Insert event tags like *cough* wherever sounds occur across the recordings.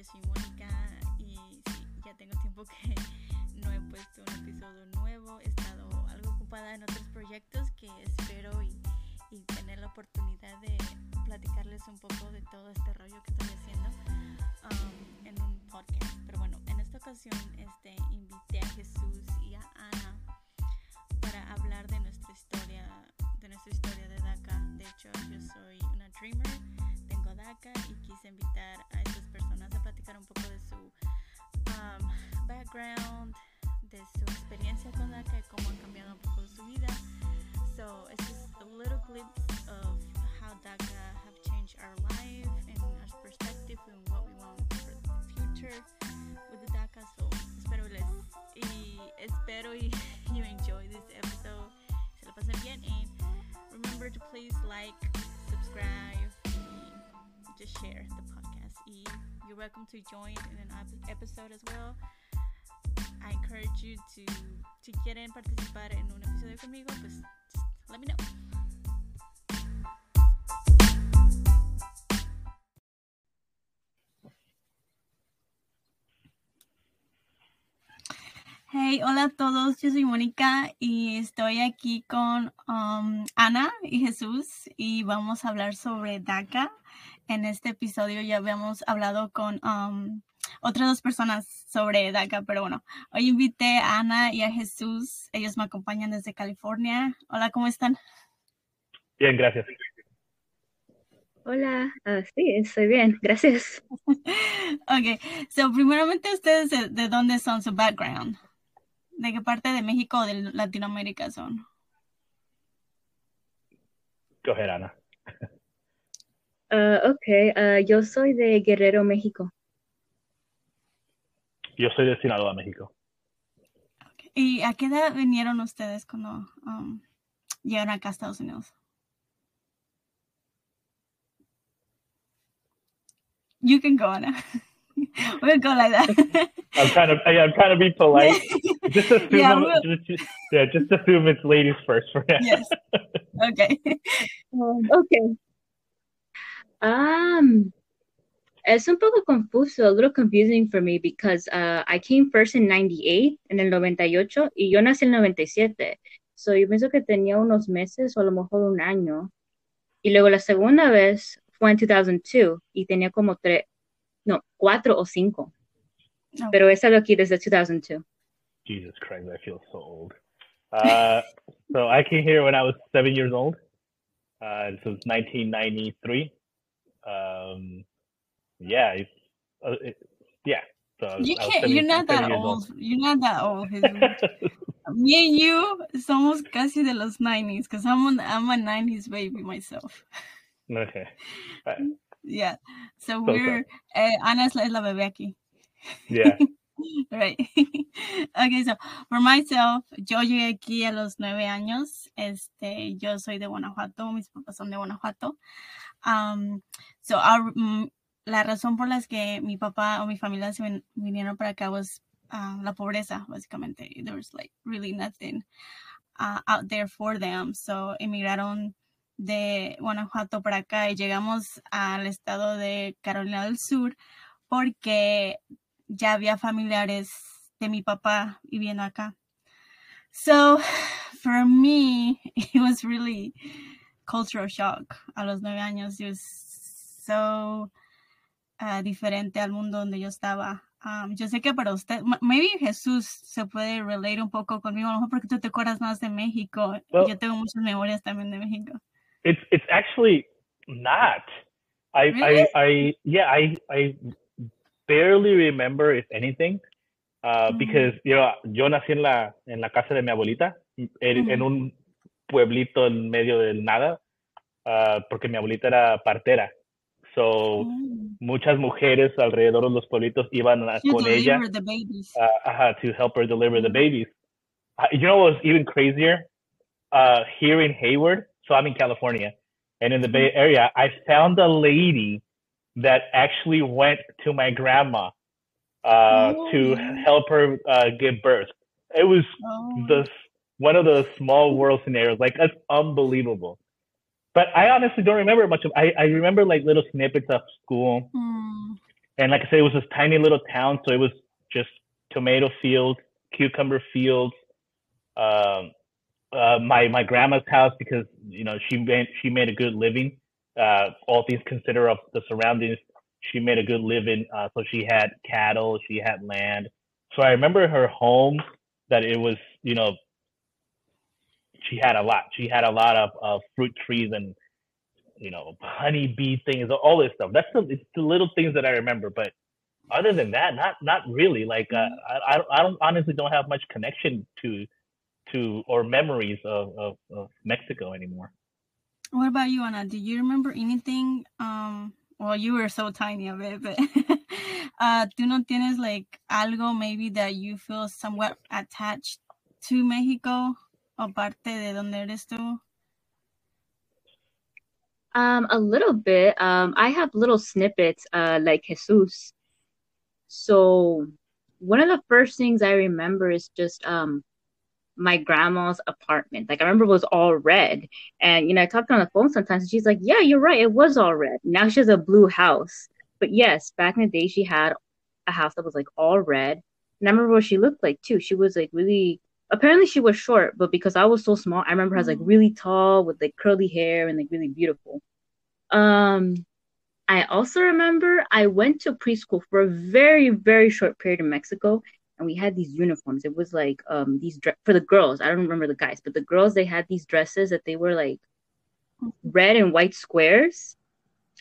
yo soy Mónica y ya tengo tiempo que *laughs* no he puesto un episodio nuevo. He estado algo ocupada en otros proyectos que espero y, y tener la oportunidad de platicarles un poco de todo este rollo que estoy haciendo um, en un podcast. Pero bueno, en esta ocasión este, invité a Jesús y a Ana para hablar de nuestra historia, de nuestra historia de DACA. De hecho, yo soy una dreamer, DACA y quise invitar a estas personas a platicar un poco de su um, background, de su experiencia con DACA y cómo han cambiado un poco su vida. So it's just a little glimpse of how DACA have changed our life and our perspective and what we want for the future with the DACA. So espero les y espero y *laughs* you enjoy this episode. Se lo pasen bien and remember to please like, subscribe, just share the podcast. You're welcome to join in an ep- episode as well. I encourage you to si quieren participar en un episodio conmigo, pues let me know. Hey, hola a todos, yo soy Mónica y estoy aquí con um, Ana y Jesús y vamos a hablar sobre DACA. En este episodio ya habíamos hablado con um, otras dos personas sobre DACA, pero bueno, hoy invité a Ana y a Jesús, ellos me acompañan desde California. Hola, ¿cómo están? Bien, gracias. Hola, ah, sí, estoy bien, gracias. *laughs* Ok, so primeramente ustedes de, de dónde son su background? ¿De qué parte de México o de Latinoamérica son? Coger Ana. Ah, ok, ah, yo soy de Guerrero, México. Yo soy de Sinaloa, México. ¿Y a qué edad vinieron ustedes cuando um, llegaron acá a Estados Unidos? You can go, Ana. *laughs* We'll go like that. I'm trying to, I, I'm trying to be polite. *laughs* Just assume, Yeah, we'll- just, just- yeah, just assume it's ladies first for now. Yes. *laughs* Okay. Um, ok. Um, es un poco confuso, a little confusing for me because uh, I came first in 98, en el 98, y yo nací en el 97. So yo pienso que tenía unos meses o a lo mejor un año. Y luego la segunda vez fue en 2002 y tenía como tres, no, cuatro o cinco. No. Pero he estado aquí desde 2002. Jesus Christ, I feel so old. Uh, *laughs* so I came here when I was seven years old. Uh, this was 1993. Um, yeah, it's, uh, it, yeah. So You was can't. You're not that old. You're not that old. *laughs* Me and you somos casi de los 90s because I'm, an, I'm a 90s baby myself. okay. Yeah. So So we're. Eh, Ana es la, es la bebé aquí. Yeah. *laughs* Right. *laughs* okay, so for myself, yo llegué aquí a los nueve años. Este, yo soy de Guanajuato, mis papás son de Guanajuato. Um, so our, mm, la razón por las que mi papá o mi familia se vin- vinieron para acá was uh, la pobreza, básicamente. There was like really nothing uh, out there for them. So emigraron de Guanajuato para acá y llegamos al estado de Carolina del Sur porque ya había familiares de mi papá viviendo acá. So, *sighs* for me, *laughs* it was really cultural shock. A los nueve años, it was so uh, diferente al mundo donde yo estaba. Um, yo sé que para usted, maybe Jesús se puede relate un poco conmigo, a lo mejor porque tú te acuerdas más de México. Well- yo tengo muchas memorias también de México. It's it's actually not. I Really? I I yeah I I barely remember if anything, uh, Mm. because you know yo nací en la en la casa de mi abuelita en, en Ujú. un pueblito en medio del nada, uh, porque mi abuelita era partera, so Mm. muchas mujeres alrededor de los pueblitos iban a- con ella deliver the babies. uh, uh, to help her deliver the Mhm. babies. Uh, you know what was even crazier? Uh, here in Hayward, so I'm in California, and in the Bay Area, I found a lady that actually went to my grandma uh, to Oh. help her uh, give birth. It was Oh. the one of the small world scenarios. Like that's unbelievable. But I honestly don't remember much of. I, I remember like little snippets of school Mm. and like I said, it was this tiny little town, so it was just tomato fields, cucumber fields. Um, uh, my my grandma's house because you know she made she made a good living. Uh, all things considered of the surroundings, she made a good living. Uh, so she had cattle, she had land. So I remember her home that it was you know she had a lot. She had a lot of, of fruit trees and you know honey bee things, all this stuff. That's the it's the little things that I remember. But other than that, not not really. Like uh, I I don't, I don't honestly don't have much connection to to or memories of, of, of Mexico anymore. What about you, Ana? Do you remember anything? Um, well, you were so tiny of it, but *laughs* uh, ¿tú no tienes like algo maybe that you feel somewhat attached to Mexico, aparte de donde eres tú? Um, a little bit. Um, I have little snippets, uh, like Jesus. So one of the first things I remember is just um my grandma's apartment. Like I remember it was all red. And you know, I talked on the phone sometimes and she's like, Yeah, you're right, it was all red. Now she has a blue house. But yes, back in the day she had a house that was like all red. And I remember what she looked like too. She was like really apparently she was short, but because I was so small, I remember her as like really tall with like curly hair and like really beautiful. Um I also remember I went to preschool for a very, very short period in Mexico and we had these uniforms. It was like um these dre- for the girls. I don't remember the guys, but the girls they had these dresses that they were like red and white squares,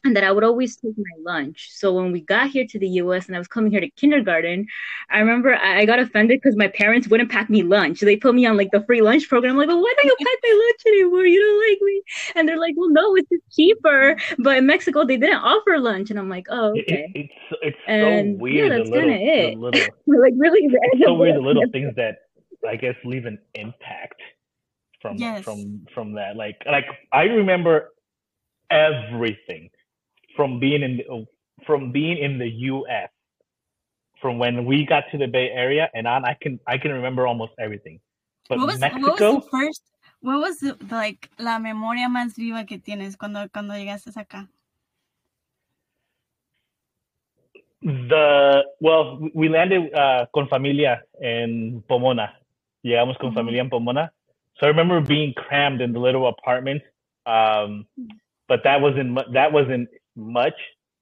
and that I would always take my lunch. So when we got here to the U.S. and I was coming here to kindergarten, I remember I, I got offended because my parents wouldn't pack me lunch. They put me on like the free lunch program. I'm like, well, why don't you *laughs* pack my lunch anymore? You don't like me. And they're like, well, no, it's just cheaper. But in Mexico, they didn't offer lunch, and I'm like, oh, okay. it, it's it's And, so yeah, that's kinda it. the little *laughs* like really, *laughs* it's so weird the little things that I guess leave an impact from Yes. from from that. Like like I remember everything from being in the, from being in the U.S. From when we got to the Bay Area and on, I can I can remember almost everything. But what was Mexico, what was the first what was the, like la memoria más viva que tienes cuando cuando llegaste acá? the well, we landed uh, con familia in Pomona. Llegamos con Ujú. familia en Pomona. So I remember being crammed in the little apartment. Um, but that wasn't that wasn't much,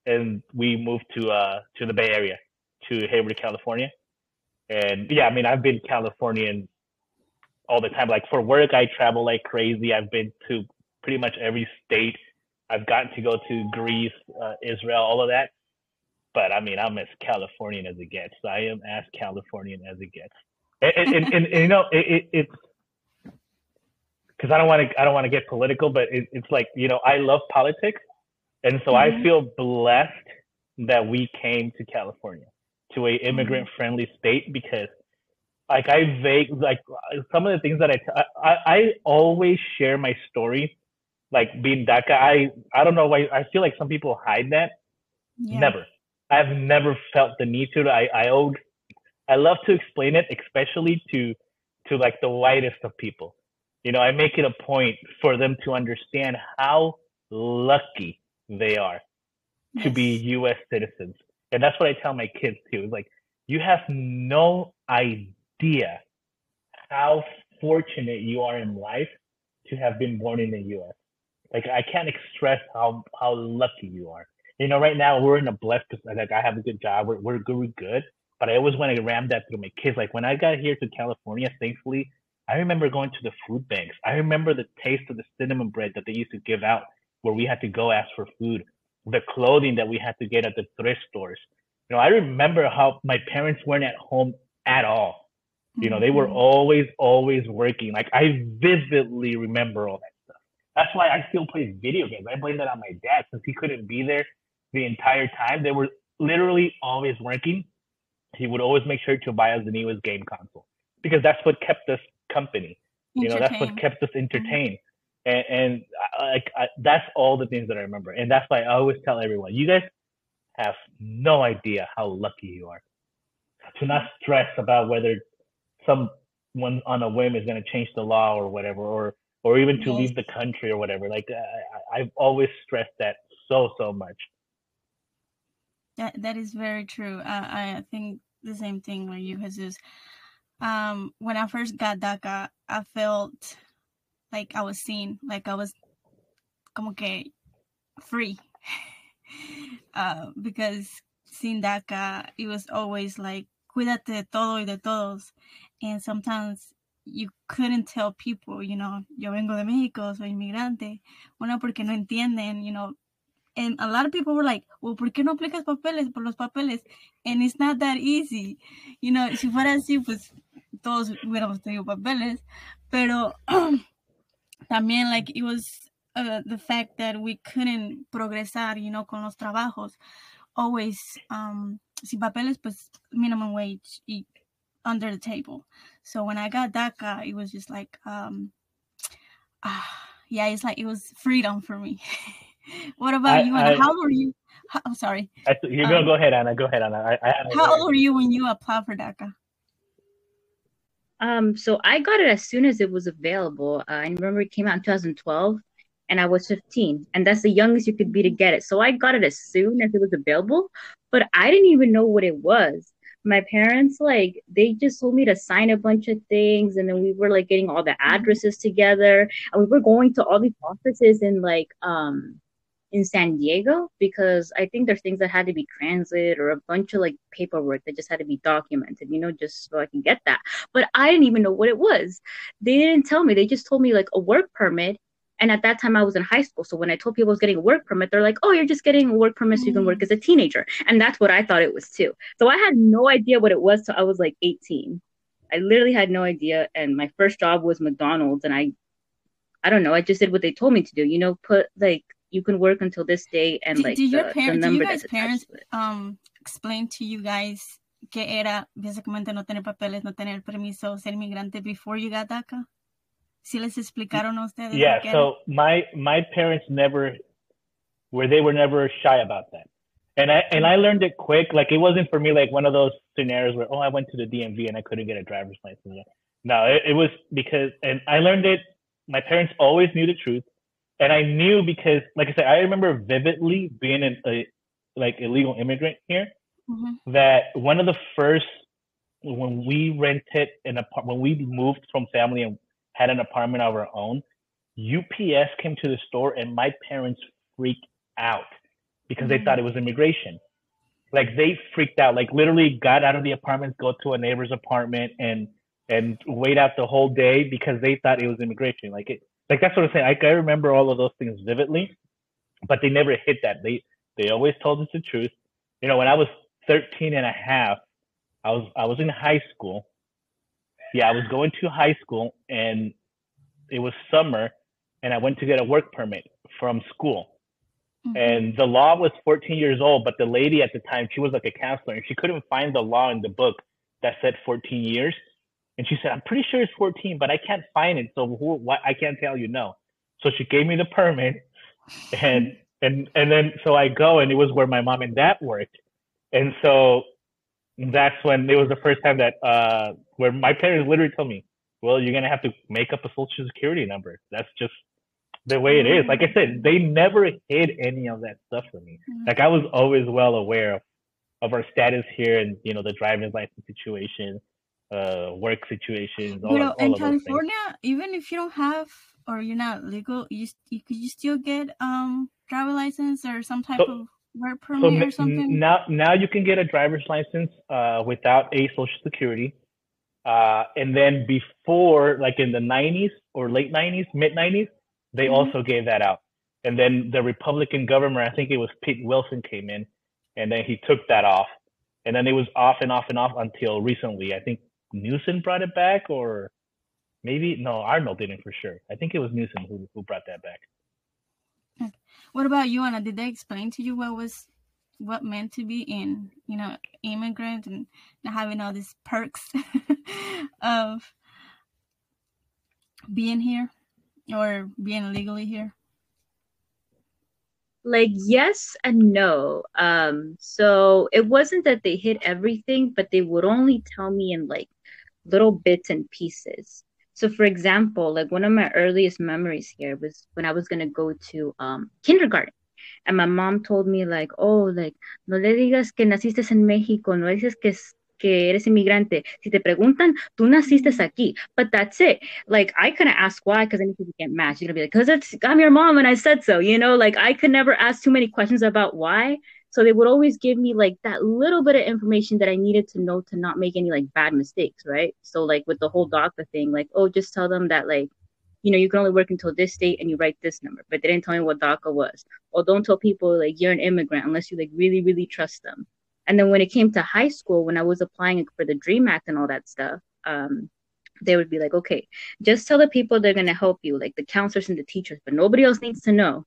and we moved to uh to the Bay Area, to Hayward, California. And yeah, I mean, I've been Californian all the time. Like for work, I travel like crazy. I've been to pretty much every state. I've gotten to go to Greece, uh, Israel, all of that. But I mean, I'm as Californian as it gets. I am as Californian as it gets. And, and, and, and, you know, it, it, it's because I don't want to I don't want to get political, but it, it's like you know I love politics, and so I Mhm. feel blessed that we came to California, to a immigrant friendly state because like I vague like some of the things that I, t- I I always share my story, like being DACA. I I don't know why I feel like some people hide that. Yeah. Never. I've never felt the need to. I I owed. I love to explain it, especially to to like the whitest of people. You know, I make it a point for them to understand how lucky they are to be U.S. citizens, and that's what I tell my kids too. It's like you have no idea how fortunate you are in life to have been born in the U.S. Like I can't express how how lucky you are. You know, right now we're in a blessed. position. Like I have a good job. We're we're good. We're good. But I always want to ram that through my kids. Like when I got here to California, thankfully, I remember going to the food banks. I remember the taste of the cinnamon bread that they used to give out, where we had to go ask for food. The clothing that we had to get at the thrift stores. You know, I remember how my parents weren't at home at all. You know, they were Mhm. always, always working. Like I vividly remember all that stuff. That's why I still play video games. I blame that on my dad since he couldn't be there the entire time. They were literally always working. He would always make sure to buy us the newest game console because that's what kept us company. You know, that's what kept us entertained. And, and I, like I, that's all the things that I remember. And that's why I always tell everyone, you guys have no idea how lucky you are. To not stress about whether someone on a whim is going to change the law or whatever, or or even to Yes. leave the country or whatever. Like I, I- I've always stressed that so so much. That that is very true. Uh, I think the same thing with you, Jesus. Um, when I first got DACA, I felt like I was seen, like I was como que free. *laughs* uh, because sin DACA, it was always like, cuídate de todo y de todos. And sometimes you couldn't tell people, you know, yo vengo de México, soy inmigrante. Bueno, porque no entienden, you know. And a lot of people were like, well, ¿por qué no aplicas papeles por los papeles? And it's not that easy. You know, si fuera así, pues todos hubiéramos tenido papeles. Pero *clears throat* también, like, it was uh, the fact that we couldn't progresar, you know, con los trabajos. Always, um, sin papeles, pues minimum wage y under the table. So when I got DACA, it was just like, um, ah, yeah, it's like it was freedom for me. *laughs* what about I, you? Ana? I, how were you? I'm sorry. I, you're um, gonna go ahead, Ana. Go ahead, Ana. I, I how old were you when you applied for DACA? Um, so I got it as soon as it was available. Uh, I remember it came out in 2012, and I was 15, and that's the youngest you could be to get it. So I got it as soon as it was available, but I didn't even know what it was my parents like they just told me to sign a bunch of things and then we were like getting all the mm-hmm. addresses together and we were going to all these offices in like um in San Diego because I think there's things that had to be translated or a bunch of like paperwork that just had to be documented, you know, just so I can get that. But I didn't even know what it was. They didn't tell me. They just told me like a work permit and at that time, I was in high school. So when I told people I was getting a work permit, they're like, oh, you're just getting a work permit so you can work mm. as a teenager. And that's what I thought it was too. So I had no idea what it was till I was like 18. I literally had no idea. And my first job was McDonald's. And I, I don't know, I just did what they told me to do. You know, put like, you can work until this day and like did, your the, parents, the you guys parents um explain to you guys que era básicamente no tener papeles, no tener permiso, ser inmigrante before you got DACA? si les explicaron a ustedes? Yeah, so my my parents never where they were never shy about that. And I and I learned it quick. Like it wasn't for me like one of those scenarios where oh I went to the DMV and I couldn't get a driver's license. No, it, it was because and I learned it. My parents always knew the truth, and I knew because like I said, I remember vividly being an, a like illegal immigrant here. Mm-hmm. That one of the first when we rented an apartment when we moved from family and had an apartment of our own. UPS came to the store and my parents freaked out because mm-hmm. they thought it was immigration. Like they freaked out, like literally got out of the apartment, go to a neighbor's apartment and and wait out the whole day because they thought it was immigration. Like it like that's what I'm saying. I, I remember all of those things vividly, but they never hit that. They they always told us the truth. You know, when I was 13 and a half, I was I was in high school yeah, I was going to high school and it was summer and I went to get a work permit from school. Mm-hmm. And the law was 14 years old, but the lady at the time, she was like a counselor and she couldn't find the law in the book that said 14 years. And she said, I'm pretty sure it's 14, but I can't find it. So who, what, I can't tell you no. So she gave me the permit and, *laughs* and, and then, so I go and it was where my mom and dad worked. And so that's when it was the first time that uh, where my parents literally told me, "Well, you're gonna have to make up a social security number." That's just the way it is. Like I said, they never hid any of that stuff from me. Mm-hmm. Like I was always well aware of, of our status here and you know the driver's license situation, uh, work situations. All, you know, in California, even if you don't have or you're not legal, you you could you still get um driver license or some type so, of work permit so or something? Now, now you can get a driver's license uh, without a social security. Uh, and then before, like in the 90s or late 90s, mid 90s, they mm-hmm. also gave that out. And then the Republican government, I think it was Pete Wilson, came in, and then he took that off. And then it was off and off and off until recently. I think Newsom brought it back, or maybe no, Arnold didn't for sure. I think it was Newsom who who brought that back. What about you, Ana? Did they explain to you what was what meant to be in, you know, immigrant and having all these perks *laughs* of being here or being legally here? Like yes and no. Um, so it wasn't that they hid everything, but they would only tell me in like little bits and pieces. So, for example, like one of my earliest memories here was when I was going to go to um, kindergarten. And my mom told me like, oh, like, no le digas que naciste en México, no dices que que eres inmigrante. Si te preguntan, tú naciste aquí. But that's it. Like, I couldn't ask why because then people get mad. You're going to be like, because it's, I'm your mom and I said so. You know, like, I could never ask too many questions about why. So they would always give me like that little bit of information that I needed to know to not make any like bad mistakes, right? So like with the whole DACA thing, like, oh, just tell them that like, you know, you can only work until this date and you write this number, but they didn't tell me what DACA was. Or don't tell people like you're an immigrant unless you like really, really trust them. And then when it came to high school, when I was applying for the Dream Act and all that stuff, um, they would be like, okay, just tell the people they're going to help you, like the counselors and the teachers, but nobody else needs to know,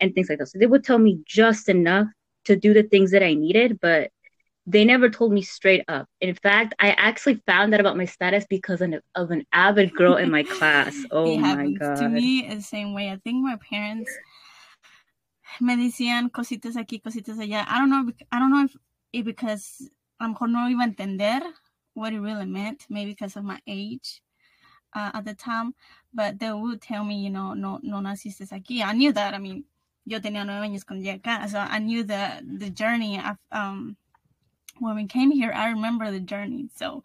and things like that. So they would tell me just enough to do the things that I needed, but they never told me straight up. In fact, I actually found out about my status because of an avid girl in my class. *laughs* Oh my god! To me, the same way. I think my parents me decían cositas aquí, cositas allá. I don't know. I don't know if it because a lo mejor no iba a entender what it really meant, maybe because of my age uh, at the time. But they would tell me, you know, no, no naciste aquí. I knew that. I mean, yo tenía nueve años cuando llegué acá, so I knew the the journey. Of, um, when we came here, I remember the journey. So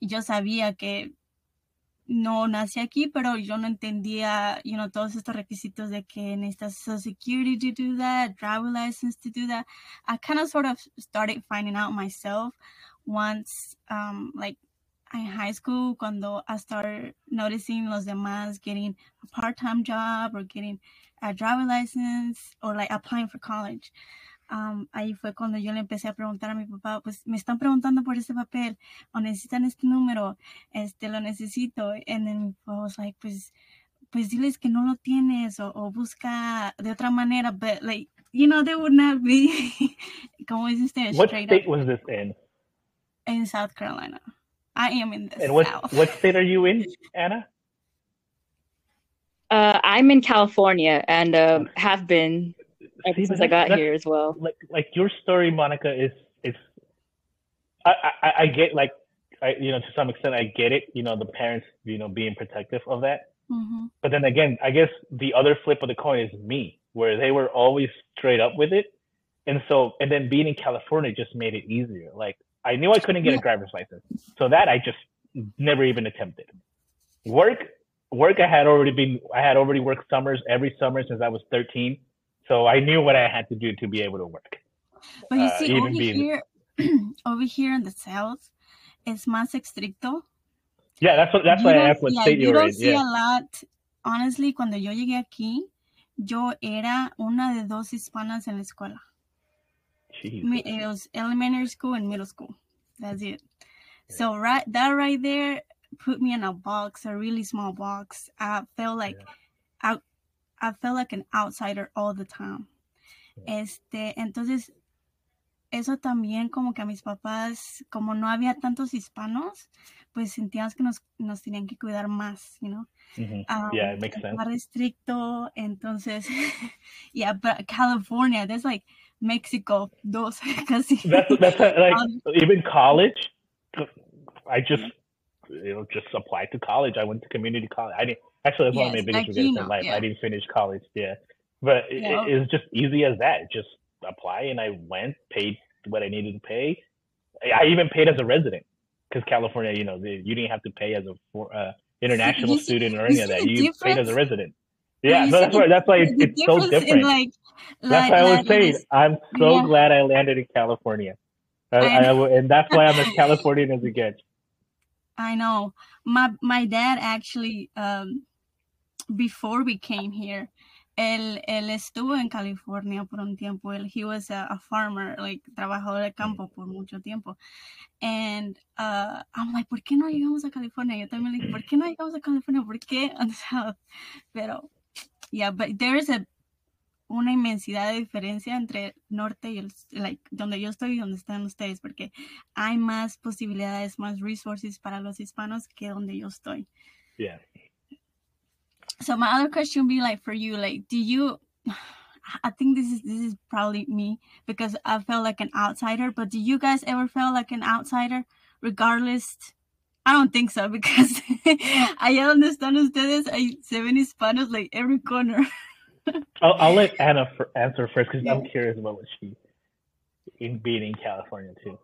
yo sabía que no nací aquí, pero yo no entendía, you know, todos estos requisitos de que necesitas Social Security to do that, driver license to do that. I kind of sort of started finding out myself once, um, like in high school, cuando I started noticing los demás getting a part-time job or getting a driver license or like applying for college. Um, ahí fue cuando yo le empecé a preguntar a mi papá, pues me están preguntando por este papel o necesitan este número, este lo necesito. And then I was like, pues, pues diles que no lo tienes o, o busca de otra manera, but like, you know, they would not be, *laughs* como dice usted, What state up. was this in? In South Carolina. I am in the and what, South. what state are you in, *laughs* Anna? Uh, I'm in California and uh, have been ever since I got here as well. Like like your story, Monica, is is I, I, I get like I you know to some extent I get it. You know the parents you know being protective of that. Mm-hmm. But then again, I guess the other flip of the coin is me, where they were always straight up with it, and so and then being in California just made it easier. Like I knew I couldn't get yeah. a driver's license, so that I just never even attempted. Work work I had already been I had already worked summers every summer since I was 13 so I knew what I had to do to be able to work. But you uh, see, over being... here, *clears throat* over here in the south, it's más estricto. Yeah, that's what. That's you why I asked what yeah, state you, you were don't in. see yeah. a lot. Honestly, cuando yo llegué aquí, yo era una de dos hispanas en la escuela. Jesus. It was elementary school and middle school. That's it. So right, that right there put me in a box, a really small box. I felt like yeah. I I felt like an outsider all the time. Este, entonces, eso también como que a mis papás, como no había tantos hispanos, pues sentíamos que nos, nos tenían que cuidar más, you know? Um, yeah, it makes sense. Más restricto, entonces, *laughs* yeah, but California, there's like Mexico, dos, *laughs* casi. That's, that's like, *laughs* um, even college, I just, you know, just applied to college. I went to community college. I didn't, Actually, that's yes, one of my biggest regrets in life. Yeah. I didn't finish college. Yeah, but yeah. it, it was just easy as that. Just apply, and I went, paid what I needed to pay. I even paid as a resident because California, you know, the, you didn't have to pay as a for, uh, international see, student or any of that. You difference? paid as a resident. Yeah, so that's why that's why it's so different. Like, that's why I was saying I'm so yeah. glad I landed in California, I, I, and that's why I'm as *laughs* Californian as it gets. I know my my dad actually um, before we came here, él, él estuvo en California por un tiempo. Él, he was a, a farmer, like, trabajador de campo por mucho tiempo. And uh, I'm like, ¿por qué no llegamos a California? Yo también le dije, ¿por qué no llegamos a California? ¿Por qué? *laughs* Pero, yeah, but there is a, una inmensidad de diferencia entre norte y el, like, donde yo estoy y donde están ustedes, porque hay más posibilidades, más resources para los hispanos que donde yo estoy. Yeah so my other question would be like for you like do you *sighs* i think this is this is probably me because i felt like an outsider but do you guys ever feel like an outsider regardless I don't think so *laughs* because *laughs* allá donde están ustedes hay se ven hispanos like every corner. *laughs* I'll, I'll let Ana for, answer first because I'm curious about what she in being in California too.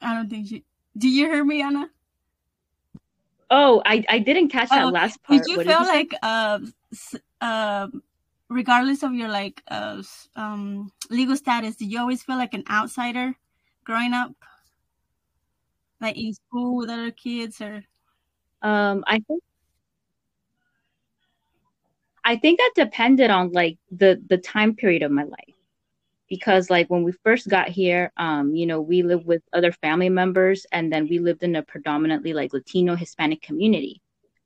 I don't think she. Do you hear me, Ana? Oh, I, I didn't catch that Oh, last part. Did you What feel say? like uh, s- uh, regardless of your like uh, s- um, legal status, did you always feel like an outsider growing up, like in school with other kids, or Um, I think I think that depended on like the the time period of my life. Because like when we first got here, um, you know, we lived with other family members and then we lived in a predominantly like Latino Hispanic community.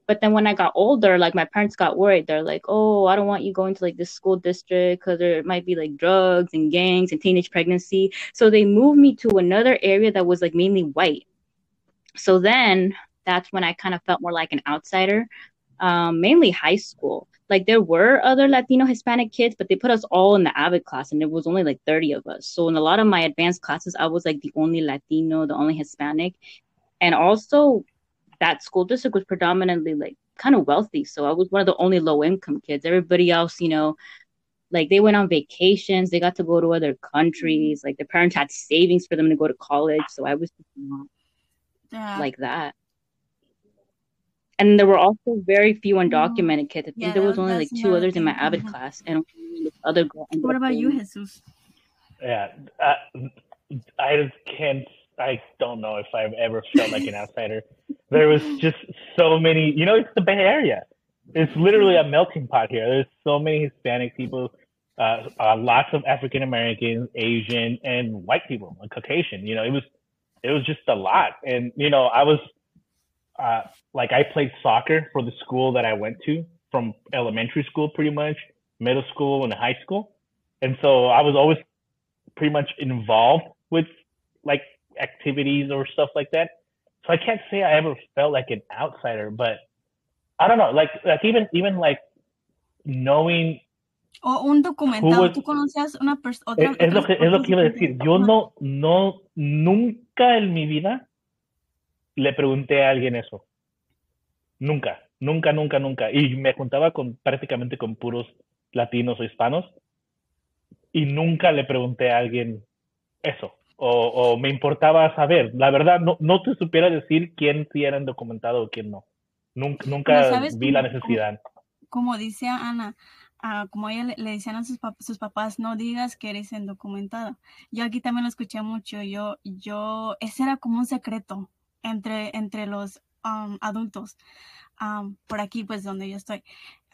But then when I got older, like my parents got worried. They're like, "Oh, I don't want you going to like this school district because there might be like drugs and gangs and teenage pregnancy." So they moved me to another area that was like mainly white. So then that's when I kind of felt more like an outsider. Um, mainly high school. Like there were other Latino Hispanic kids, but they put us all in the AVID class, and there was only like 30 of us. So in a lot of my advanced classes, I was like the only Latino, the only Hispanic. And also that school district was predominantly like kind of wealthy. So I was one of the only low income kids. Everybody else, you know, like they went on vacations, they got to go to other countries, like their parents had savings for them to go to college. So I was just not uh, like that. And there were also very few undocumented kids. I think Yeah, there was was- only like two another others in my thing. AVID class, and this other girl. what up about you, Jesus? Yeah, uh, I just can't. I don't know if I've ever felt like an *laughs* outsider. There was just so many. You know, it's the Bay Area. It's literally a melting pot here. There's so many Hispanic people, uh, uh, lots of African Americans, Asian, and white people, like Caucasian. You know, it was it was just a lot. And you know, I was uh, like I played soccer for the school that I went to from elementary school, pretty much middle school and high school, and so I was always pretty much involved with like activities or stuff like that. So I can't say I ever felt like an outsider, but I don't know, like like even even like knowing O un documentado. was- ¿Tú conocías una persona? es, es lo que es lo que iba a decir. Yo no no nunca en mi vida le pregunté a alguien eso. Nunca, nunca, nunca, nunca. Y me juntaba con prácticamente con puros latinos o hispanos y nunca le pregunté a alguien eso. O, o me importaba saber. La verdad, no, no te supiera decir quién sí era indocumentado o quién no. Nunca, nunca Pero, ¿sabes vi la necesidad. como dice Ana, ah, como ella le, le decían a sus, pap- sus papás, no digas que eres indocumentada. Yo aquí también lo escuché mucho. Yo, yo, ese era como un secreto entre, entre los um, adultos. Um, por aquí, pues, donde yo estoy.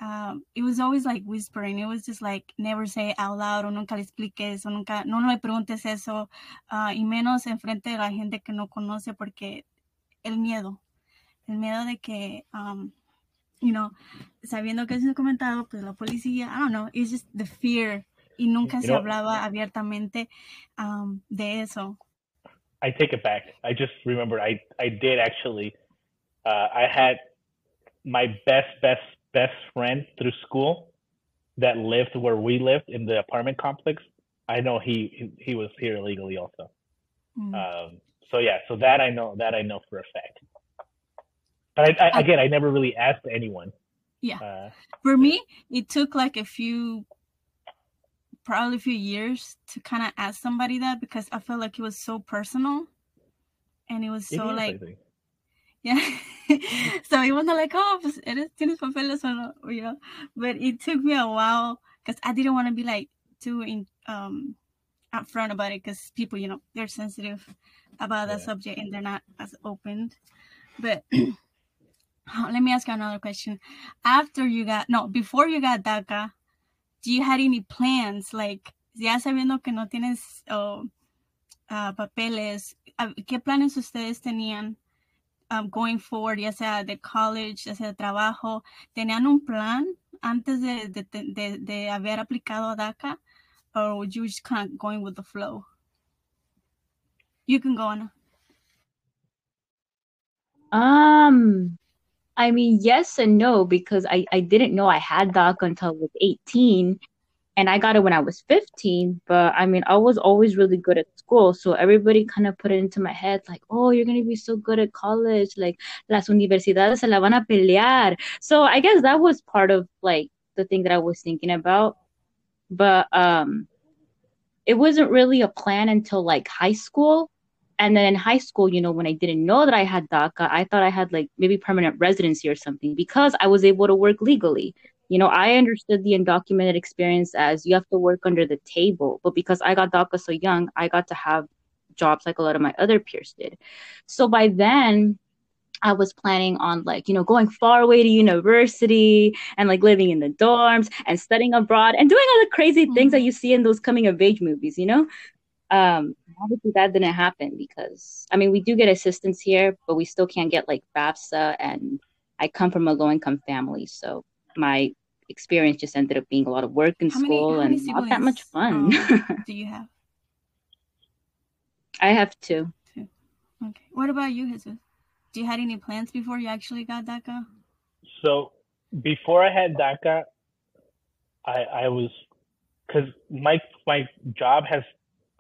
Um, it was always like whispering. It was just like, never say out loud, o nunca le expliques, o nunca, no le preguntes eso, ah, y menos enfrente de la gente que no conoce, porque el miedo, el miedo de que, um, you know, sabiendo que es documentado, pues la policía, I don't know, it's just the fear. Y nunca You se know- hablaba abiertamente um, de eso. I take it back. I just remembered I, I did actually. Uh, I had my best, best, best friend through school that lived where we lived in the apartment complex. I know he he, he was here illegally also. Mm. Um, so yeah, so that I know that I know for a fact. But I, I, again, I never really asked anyone. Yeah. Uh, For me, it took like a few, probably a few years to kind of ask somebody that because I felt like it was so personal. And it was so is, like, *laughs* yeah. so it wasn't like, oh, pues eres, tienes papeles o no, you know. But it took me a while because I didn't want to be like too in, um, upfront about it because people, you know, they're sensitive about that Yeah. subject and they're not as open. But *clears throat* let me ask you another question. After you got, no, before you got DACA, do you had any plans? Like, ya sabiendo que no tienes oh, ah, papeles, ah, ¿qué planes ustedes tenían um, going forward, ya sea de college, ya sea de trabajo? ¿Tenían un plan antes de, de, de, de haber aplicado a DACA? Or would you just kind of going with the flow? You can go on. Um, I mean, yes and no, because I, I didn't know I had DACA until I was 18. and I got it when I was 15. But I mean, I was always really good at school, so everybody kind of put it into my head like, "Oh, you're gonna be so good at college, like las universidades se la van a pelear." So I guess that was part of like the thing that I was thinking about, but um, it wasn't really a plan until like high school. And then in high school, you know, when I didn't know that I had DACA, I thought I had like maybe permanent residency or something because I was able to work legally you know, I understood the undocumented experience as you have to work under the table, but because I got DACA so young, I got to have jobs like a lot of my other peers did. So by then, I was planning on like, you know, going far away to university and like living in the dorms and studying abroad and doing all the crazy mm-hmm. things that you see in those coming of age movies, you know? Um, obviously that didn't happen because I mean we do get assistance here, but we still can't get like FAFSA and I come from a low income family, so my experience just ended up being a lot of work in how school many, and not that much fun. Um, *laughs* do you have? I have two. Two. Okay. What about you, Jesus? Do you had any plans before you actually got DACA? So before I had DACA, I I was because my my job has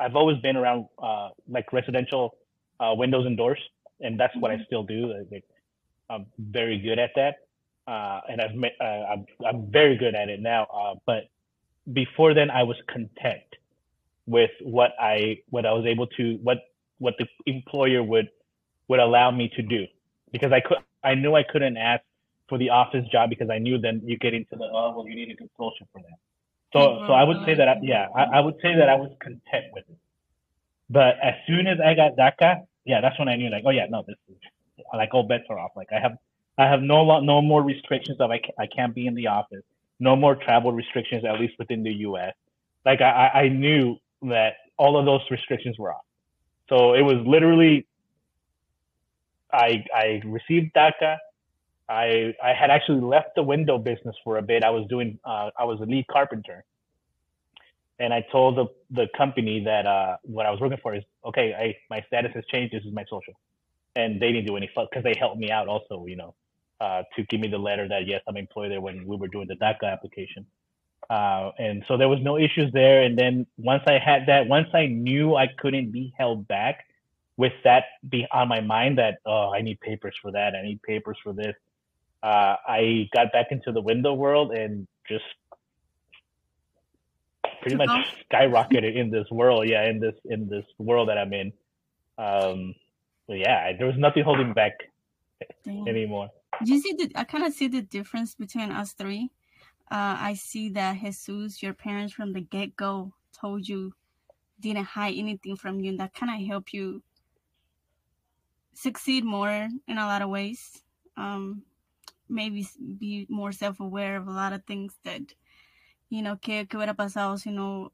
I've always been around uh, like residential uh, windows and doors, and that's what I mm-hmm. still do. Like, I'm very good at that uh, and I've met, uh, I'm I'm very good at it now. Uh, but before then, I was content with what I what I was able to what what the employer would would allow me to do because I could I knew I couldn't ask for the office job because I knew then you get into the oh well you need a consultant for that. So so mm-hmm. I would say that I, yeah I, I would say that I was content with it. But as soon as I got DACA, yeah, that's when I knew like oh yeah no this is like all bets are off. Like I have I have no no more restrictions of I, I can't be in the office. No more travel restrictions, at least within the U.S. Like I, I knew that all of those restrictions were off. So it was literally, I I received DACA. I I had actually left the window business for a bit. I was doing uh, I was a lead carpenter, and I told the the company that uh, what I was working for is okay. I my status has changed. This is my social, and they didn't do any fuck because they helped me out also. You know, uh, to give me the letter that yes, I'm employed there when we were doing the DACA application. Uh, and so there was no issues there. And then once I had that, once I knew I couldn't be held back with that be on my mind that, oh, I need papers for that. I need papers for this. Uh, I got back into the window world and just pretty much skyrocketed in this world. Yeah. In this, in this world that I'm in. Um, but yeah, there was nothing holding back anymore. You see the? I kind of see the difference between us three. Uh, I see that Jesus, your parents from the get go told you didn't hide anything from you, and that kind of helped you succeed more in a lot of ways. Um, maybe be more self aware of a lot of things that you know que, que hubiera pasado, you know,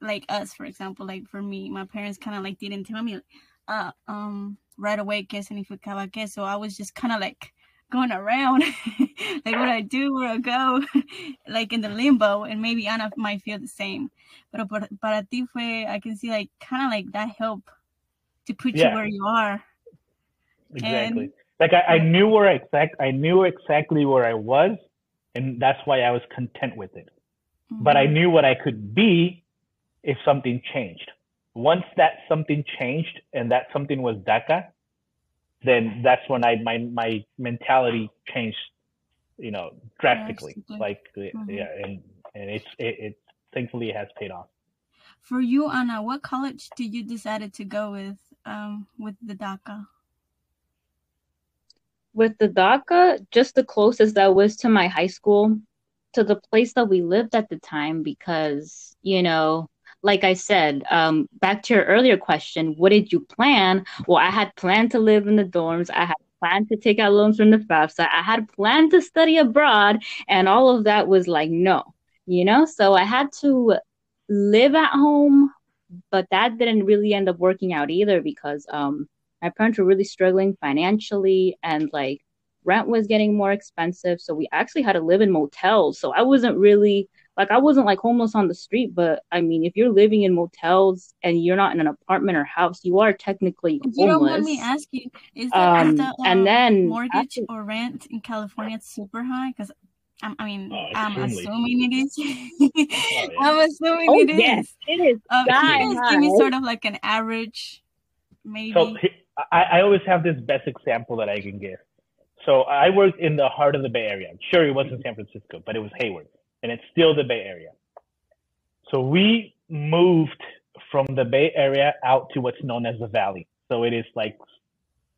like us, for example, like for me, my parents kind of like didn't tell me uh, um, right away qué significaba qué, so I was just kind of like going around *laughs* like what I do, where I go, *laughs* like in the limbo, and maybe Ana might feel the same. But para ti fue, I can see like kind of like that help to put yeah. you where you are. Exactly. And, like I, I knew where exact I knew exactly where I was, and that's why I was content with it. Mm-hmm. But I knew what I could be if something changed. Once that something changed, and that something was DACA, then that's when I my my mentality changed, you know, drastically. Like mm-hmm. yeah, and and it's it, it thankfully it has paid off. For you, Ana, what college did you decided to go with um with the DACA? With the DACA, just the closest that was to my high school, to the place that we lived at the time, because you know like I said, um, back to your earlier question, what did you plan? Well, I had planned to live in the dorms. I had planned to take out loans from the FAFSA. I had planned to study abroad, and all of that was like, no, you know? So I had to live at home, but that didn't really end up working out either because um, my parents were really struggling financially and like rent was getting more expensive. So we actually had to live in motels. So I wasn't really like I wasn't like homeless on the street, but I mean, if you're living in motels and you're not in an apartment or house, you are technically homeless. You don't want me ask you, is the, um, the um, and then mortgage after, or rent in California super high? Because I'm, I mean, Oh, I'm extremely. assuming it is. yeah. *laughs* I'm assuming Oh it is. yes, it is. Um, sky can you guys give me sort of like an average, maybe? So he- I, I always have this best example that I can give. So I worked in the heart of the Bay Area. Sure, it wasn't San Francisco, but it was Hayward, and it's still the Bay Area. So we moved from the Bay Area out to what's known as the Valley. So it is like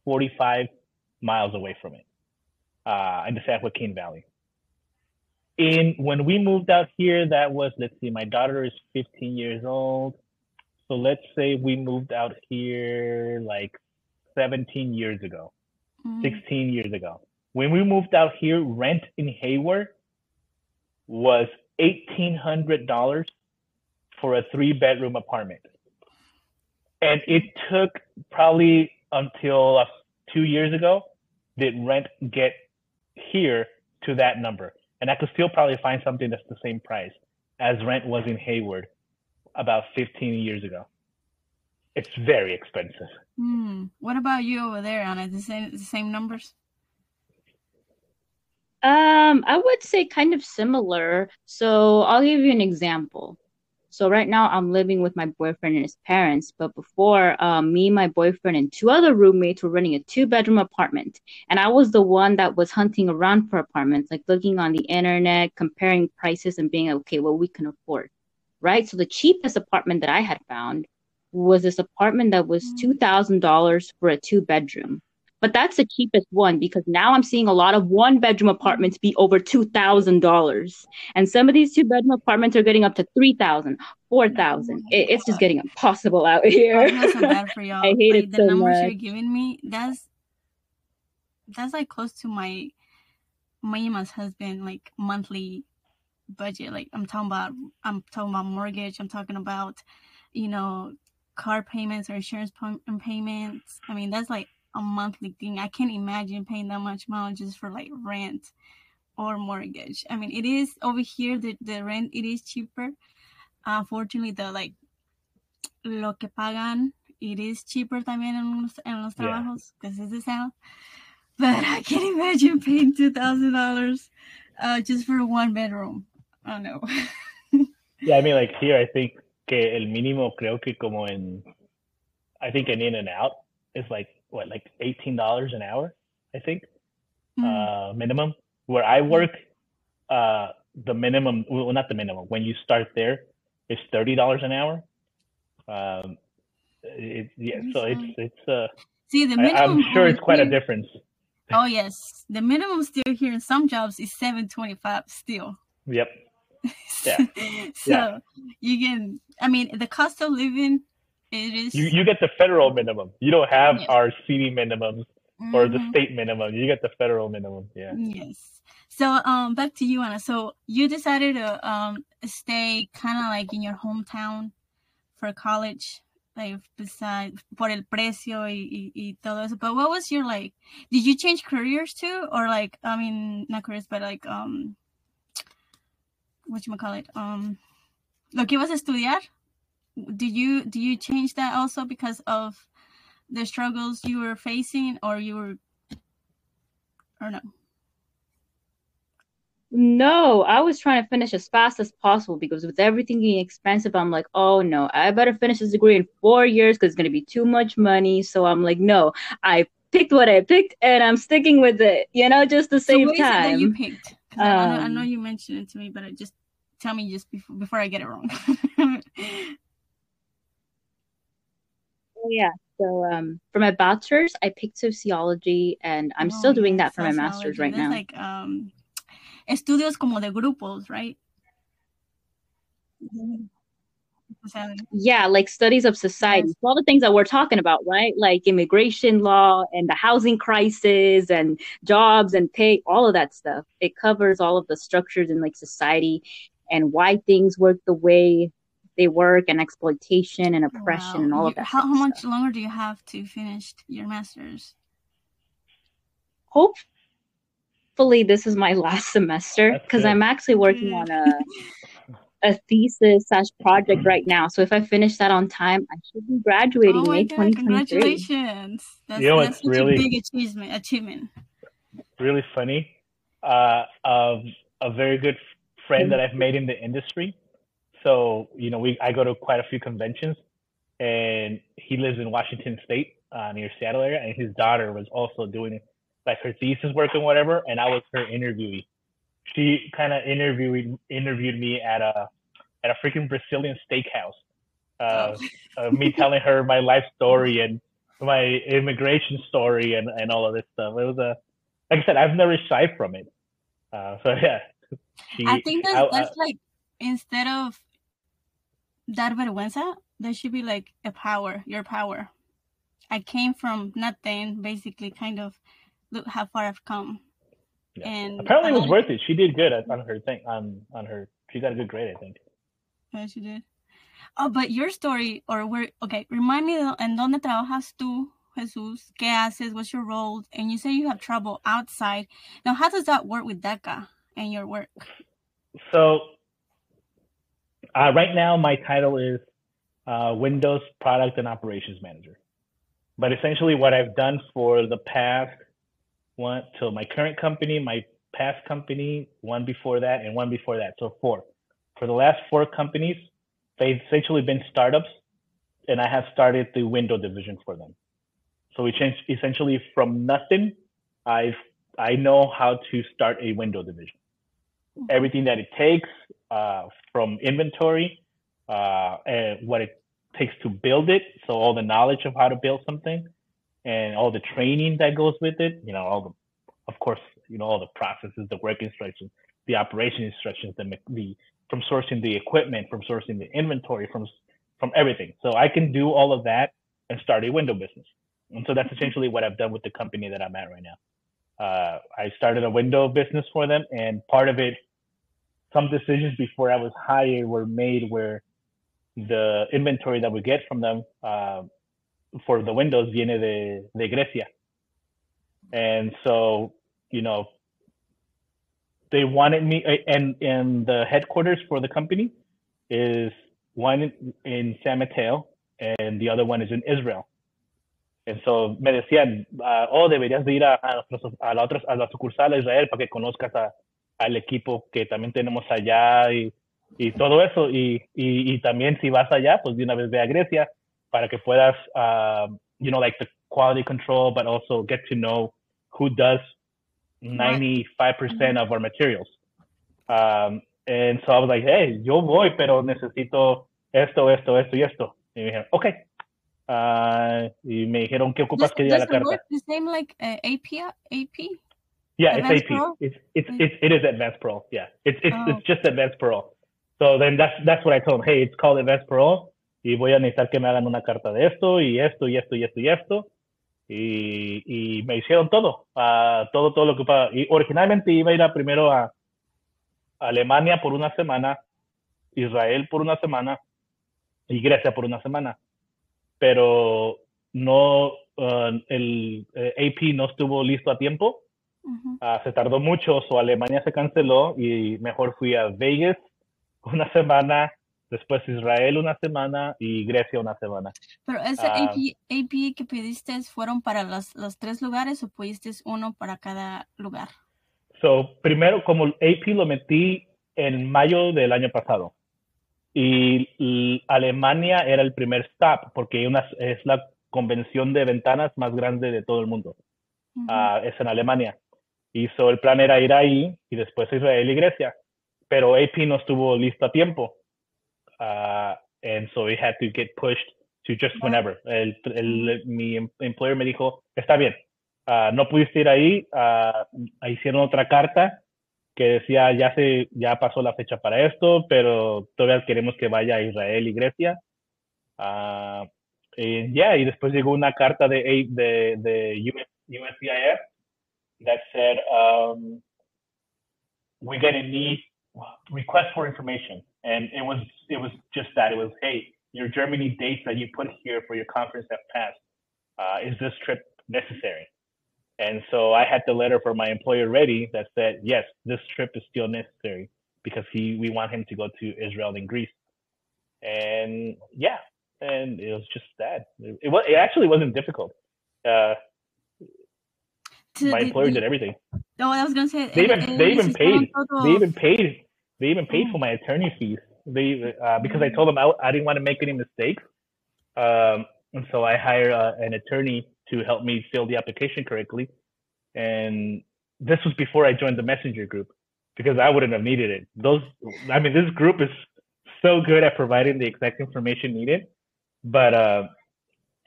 45 miles away from it, uh, in the San Joaquin Valley. In when we moved out here, that was let's see, my daughter is 15 years old. So let's say we moved out here like 17 years ago, Mm. 16 years ago. When we moved out here, rent in Hayward was $1,800 for a three bedroom apartment. And it took probably until uh, two years ago did rent get here to that number. And I could still probably find something that's the same price as rent was in Hayward about 15 years ago. It's very expensive. Hmm. What about you over there, Ana? The same, the same numbers? Um, I would say kind of similar. So I'll give you an example. So right now I'm living with my boyfriend and his parents, but before, um, me, my boyfriend, and two other roommates were renting a two-bedroom apartment, and I was the one that was hunting around for apartments, like looking on the internet, comparing prices, and being okay, what we can afford, right? So the cheapest apartment that I had found was this apartment that was mm. two thousand dollars for a two-bedroom. But that's the cheapest one because now I'm seeing a lot of one bedroom apartments be over $2,000. And some of these two bedroom apartments are getting up to 3,000, 4,000. It, it's just getting impossible out oh, I here. feel so bad for *laughs* y'all. I hate like, it the so numbers much. you're giving me, that's that's like close to my my Ima's husband like monthly budget. Like I'm talking about I'm talking about mortgage, I'm talking about, you know, car payments or insurance payments. I mean, that's like a monthly thing. I can't imagine paying that much money just for like rent or mortgage. I mean, it is over here the, the rent it is cheaper. Unfortunately, the like lo que pagan it is cheaper también en los, en los trabajos because it's the south. But I can't imagine paying two thousand dollars uh just for one bedroom. Oh no. *laughs* Yeah, I mean, like here, I think que el mínimo creo que como en, I think in In and Out is like what, like eighteen dollars an hour, I think, Mm. uh, minimum. Where I work, uh, the minimum, well, not the minimum. When you start there, it's thirty dollars an hour. Um, it, yeah, so it's it's uh, See the I, minimum. I'm sure it's quite a difference. *laughs* Oh yes, the minimum still here in some jobs is seven twenty five still. Yep. *laughs* Yeah. so Yeah. you can. I mean, the cost of living, it is. You you get the federal minimum. You don't have Yes. our city minimums or the Mhm. state minimum. You get the federal minimum. Yeah. Yes. So um back to you, Ana. So you decided to um stay kind of like in your hometown for college, like beside por el precio y, y, y todo eso. But what was your like? Did you change careers too, or like I mean not careers, but like um what you call it um lo que ibas a estudiar? Did you do you change that also because of the struggles you were facing, or you were or no? No, I was trying to finish as fast as possible because with everything being expensive, I'm like, oh no, I better finish this degree in four years because it's going to be too much money. So I'm like, no, I picked what I picked and I'm sticking with it, you know, just to So save what is it that you time. picked? 'Cause I, know, I know Um, you mentioned it to me, but I just tell me just before before I get it wrong. *laughs* Oh, yeah. So um, for my bachelor's, I picked sociology and I'm Oh, still doing yeah, that for my master's right That's now. like um, estudios como de grupos, right? Sociology. Yeah, like studies of society. Yes. All the things that we're talking about, right? Like immigration law and the housing crisis and jobs and pay, all of that stuff. It covers all of the structures in like society and why things work the way they work and exploitation and oppression Wow. and all You- of that. how, how much stuff. longer do you have to finish your master's? Hopefully this is my *laughs* last semester because. I'm actually working on a *laughs* a thesis slash project right now. So if I finish that on time, I should be graduating oh May god! 2023. Congratulations! That's, You know that's what's such really- a big achievement. Achievement. really funny. Uh, um, a very good friend that I've made in the industry. So you know, we I go to quite a few conventions, and he lives in Washington State uh, near Seattle area, and his daughter was also doing like her thesis work and whatever, and I was her interviewee. She kind of interviewed interviewed me at a at a freaking Brazilian steakhouse. Uh, oh. uh, me telling her my life story and my immigration story and, and all of this stuff. It was a like I said, I've never shied from it. Uh, so yeah, she, I think that's, I, that's like instead of dar vergüenza, there should be like a power, your power. I came from nothing, basically, kind of look how far I've come. Yeah. And apparently, it was worth it. She did good on her thing. On on her, she got a good grade, I think. Yeah, she did. Oh, but your story, or where? Okay, remind me. En dónde trabajas tú, Jesús? ¿Qué haces? What's your role? And you say you have trouble outside. Now, how does that work with DACA and your work? So, uh, right now, my title is uh, Windows Product and Operations Manager. But essentially, what I've done for the past one to my current company, my past company, one before that, and one before that, so four. For the last four companies, they've essentially been startups, and I have started the window division for them. So we changed essentially from nothing. I've I know how to start a window division. Mm-hmm. Everything that it takes uh, from inventory, uh, and what it takes to build it. So all the knowledge of how to build something and all the training that goes with it, you know, all the, of course, you know, all the processes, the work instructions, the operation instructions, the, the from sourcing the equipment, from sourcing the inventory, from from everything. So I can do all of that and start a window business. And so that's essentially what I've done with the company that I'm at right now. Uh, I started a window business for them, and part of it, some decisions before I was hired were made where the inventory that we get from them uh, for the windows viene de, de Grecia. And so, you know, they wanted me, and, and the headquarters for the company is one in San Mateo and the other one is in Israel. And so me decían, uh, oh, deberías de ir a, a, a, la otra, a la sucursal de Israel para que conozcas a, al equipo que también tenemos allá y y todo eso. Y, y, y, también si vas allá, pues de una vez ve a Grecia para que puedas, uh, you know, like the quality control, but also get to know who does 95% of our materials. Um, and so I was like, hey, yo voy, pero necesito esto, esto, esto y esto. Y me dijeron, ok. Uh, y me dijeron, ¿qué ocupas que diga la carta? the same like uh, AP? AP? Yeah, Advanced it's AP. Pro? It's, it's, it's, it is Advanced Pro. Yeah, it's, it's, oh. it's just Advanced Pro. So then that's, that's what I told him. Hey, it's called Invest Pro. Y voy a necesitar que me hagan una carta de esto y esto y esto y esto y esto. Y, y me hicieron todo. Uh, todo, todo lo que para. Y originalmente iba a ir a primero a Alemania por una semana, Israel por una semana y Grecia por una semana. Pero no, uh, el eh, AP no estuvo listo a tiempo. Uh -huh. uh, se tardó mucho, o Alemania se canceló y mejor fui a Vegas *laughs* una semana, después Israel una semana y Grecia una semana. Pero ese uh, ah. AP, AP, que pediste fueron para los, los tres lugares o pediste uno para cada lugar? So, primero, como AP lo metí en mayo del año pasado y, Alemania era el primer stop porque una, es la convención de ventanas más grande de todo el mundo. Uh -huh. uh, es en Alemania. Y so, el plan era ir ahí y después Israel y Grecia pero AP no estuvo listo a tiempo. Uh, and so it had to get pushed to just whenever. El, el, mi em, employer me dijo, está bien, uh, no pudiste ir ahí, hicieron otra carta que decía, ya, se, ya pasó la fecha para esto, pero todavía queremos que vaya a Israel y Grecia. Uh, y, yeah, y después llegó una carta de, de, de US, that said, um, we're going to need request for information, and it was it was just that. It was, hey, your Germany dates that you put here for your conference have passed. Uh, is this trip necessary? And so I had the letter from my employer ready that said, yes, this trip is still necessary because he we want him to go to Israel and Greece. And yeah, and it was just that. It, it was it actually wasn't difficult. Uh, my employer did everything. No, I was gonna say. They even they even paid they even paid they even paid for my attorney fees. They uh, because I told them I, I didn't want to make any mistakes, um, and so I hired uh, an attorney to help me fill the application correctly. And this was before I joined the messenger group because I wouldn't have needed it. Those I mean this group is so good at providing the exact information needed, but uh,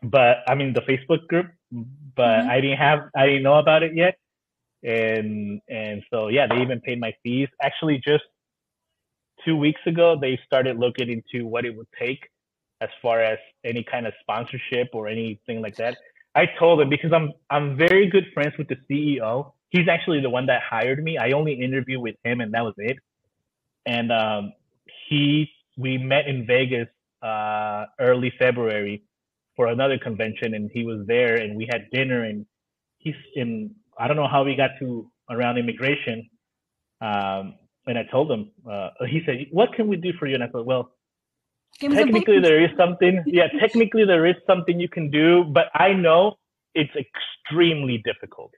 but I mean the Facebook group, but Mhm. I didn't have I didn't know about it yet and and so yeah they even paid my fees actually just two weeks ago they started looking into what it would take as far as any kind of sponsorship or anything like that i told him because i'm i'm very good friends with the ceo he's actually the one that hired me i only interviewed with him and that was it and um he we met in vegas uh early february for another convention and he was there and we had dinner and he's in I don't know how we got to around immigration. Um, and I told him, uh, he said, "What can we do for you?" And I said, "Well, technically there is something. Yeah, technically there is something you can do, but I know it's extremely difficult,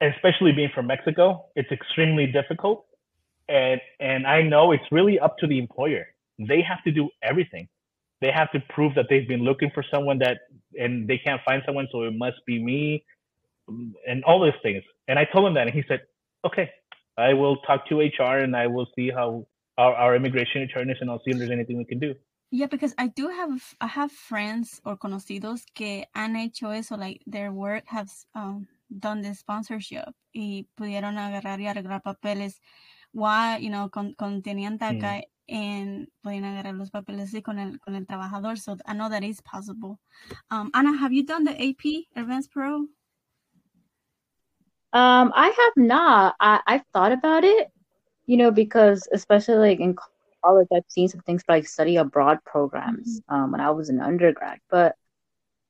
especially being from Mexico. It's extremely difficult, and and I know it's really up to the employer. They have to do everything. They have to prove that they've been looking for someone that, and they can't find someone, so it must be me, and all those things. And I told him that, and he said, "Okay, I will talk to HR, and I will see how." Our, our immigration attorneys and I'll see if there's anything we can do. Yeah, because I do have I have friends or conocidos que han hecho eso, like their work has um, done the sponsorship y pudieron agarrar y arreglar papeles. Why, you know, con, con tenían DACA and podían agarrar los papeles así con el con el trabajador. So I know that is possible. Um, Ana, have you done the AP Advanced Pro? Um, I have not. I, I've thought about it, you know, because especially like in college, I've seen some things like study abroad programs um, when I was an undergrad, but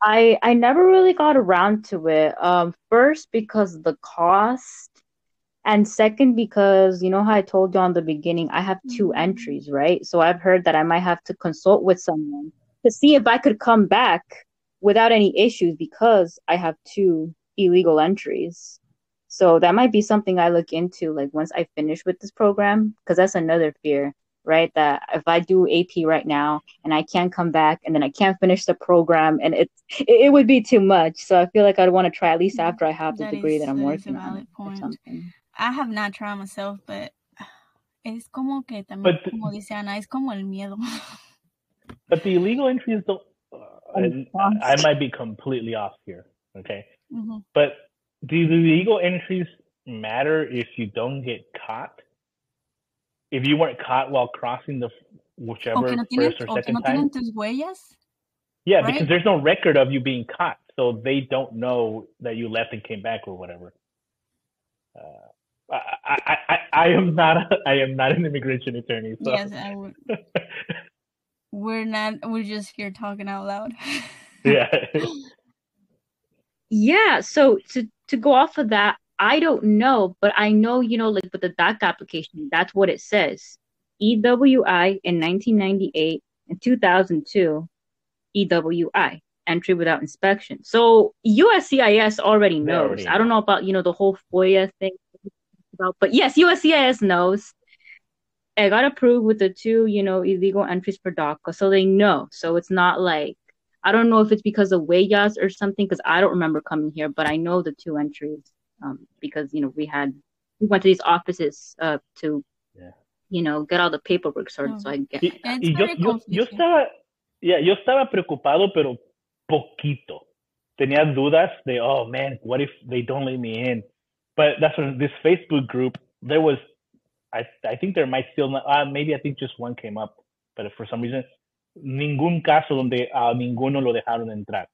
I I never really got around to it. Um, first because of the cost, and second because you know how I told you on the beginning, I have two Mhm. entries, right? So I've heard that I might have to consult with someone to see if I could come back without any issues because I have two illegal entries. So that might be something I look into like once I finish with this program because that's another fear, right? That if I do AP right now and I can't come back and then I can't finish the program and it's it, it would be too much. So I feel like I'd want to try at least after I have the That degree is- that I'm that is a working on valid or point. something. I have not tried myself, but *sighs* es como que también, But- como dice Ana, es como el miedo. *laughs* But the illegal entries don't. Uh, and And I might be completely off here, okay? Ujú. But do the legal entries matter if you don't get caught? If you weren't caught while crossing the whichever O no tienen, first or second no time? huellas. Yeah, right? because there's no record of you being caught, so they don't know that you left and came back or whatever. Uh, I, I, I, I am not a, I am not an immigration attorney, so Yes, I would. *laughs* We're not. We're just here talking out loud. yeah. *laughs* Yeah, so to to go off of that, I don't know, but I know, you know, like with the DACA application, that's what it says. EWI in 1998 and 2002, EWI, entry without inspection. So USCIS already knows. already I don't know about, you know, the whole FOIA thing about, but yes, USCIS knows. I got approved with the two, you know, illegal entries for DACA, so they know. So it's not like I don't know if it's because of huellas or something, because I don't remember coming here, but I know the two entries um, because you know we had we went to these offices uh, to Yeah. you know get all the paperwork sorted. Oh. So I get Y, It's y yo, very yo, yo confusing. estaba, yeah, yo estaba preocupado, pero poquito. Tenía dudas de, oh man, what if they don't let me in? But that's when this Facebook group, there was, I, I think there might still not, uh, maybe I think just one came up, but for some reason, ningún caso donde a ninguno lo dejaron entrar,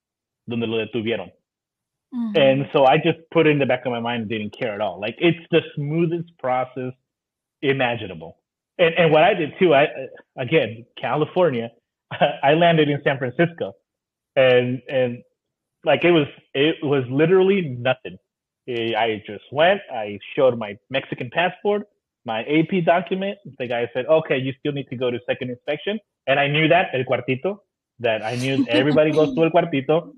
donde lo detuvieron. Mhm. And so I just put it in the back of my mind, didn't care at all. Like it's the smoothest process imaginable. And and what I did too, I again California, *laughs* I landed in San Francisco, and and like it was it was literally nothing. I just went, I showed my Mexican passport, my AP document. The guy said, "Okay, you still need to go to second inspection," and I knew that el cuartito. That I knew *laughs* everybody goes to el cuartito.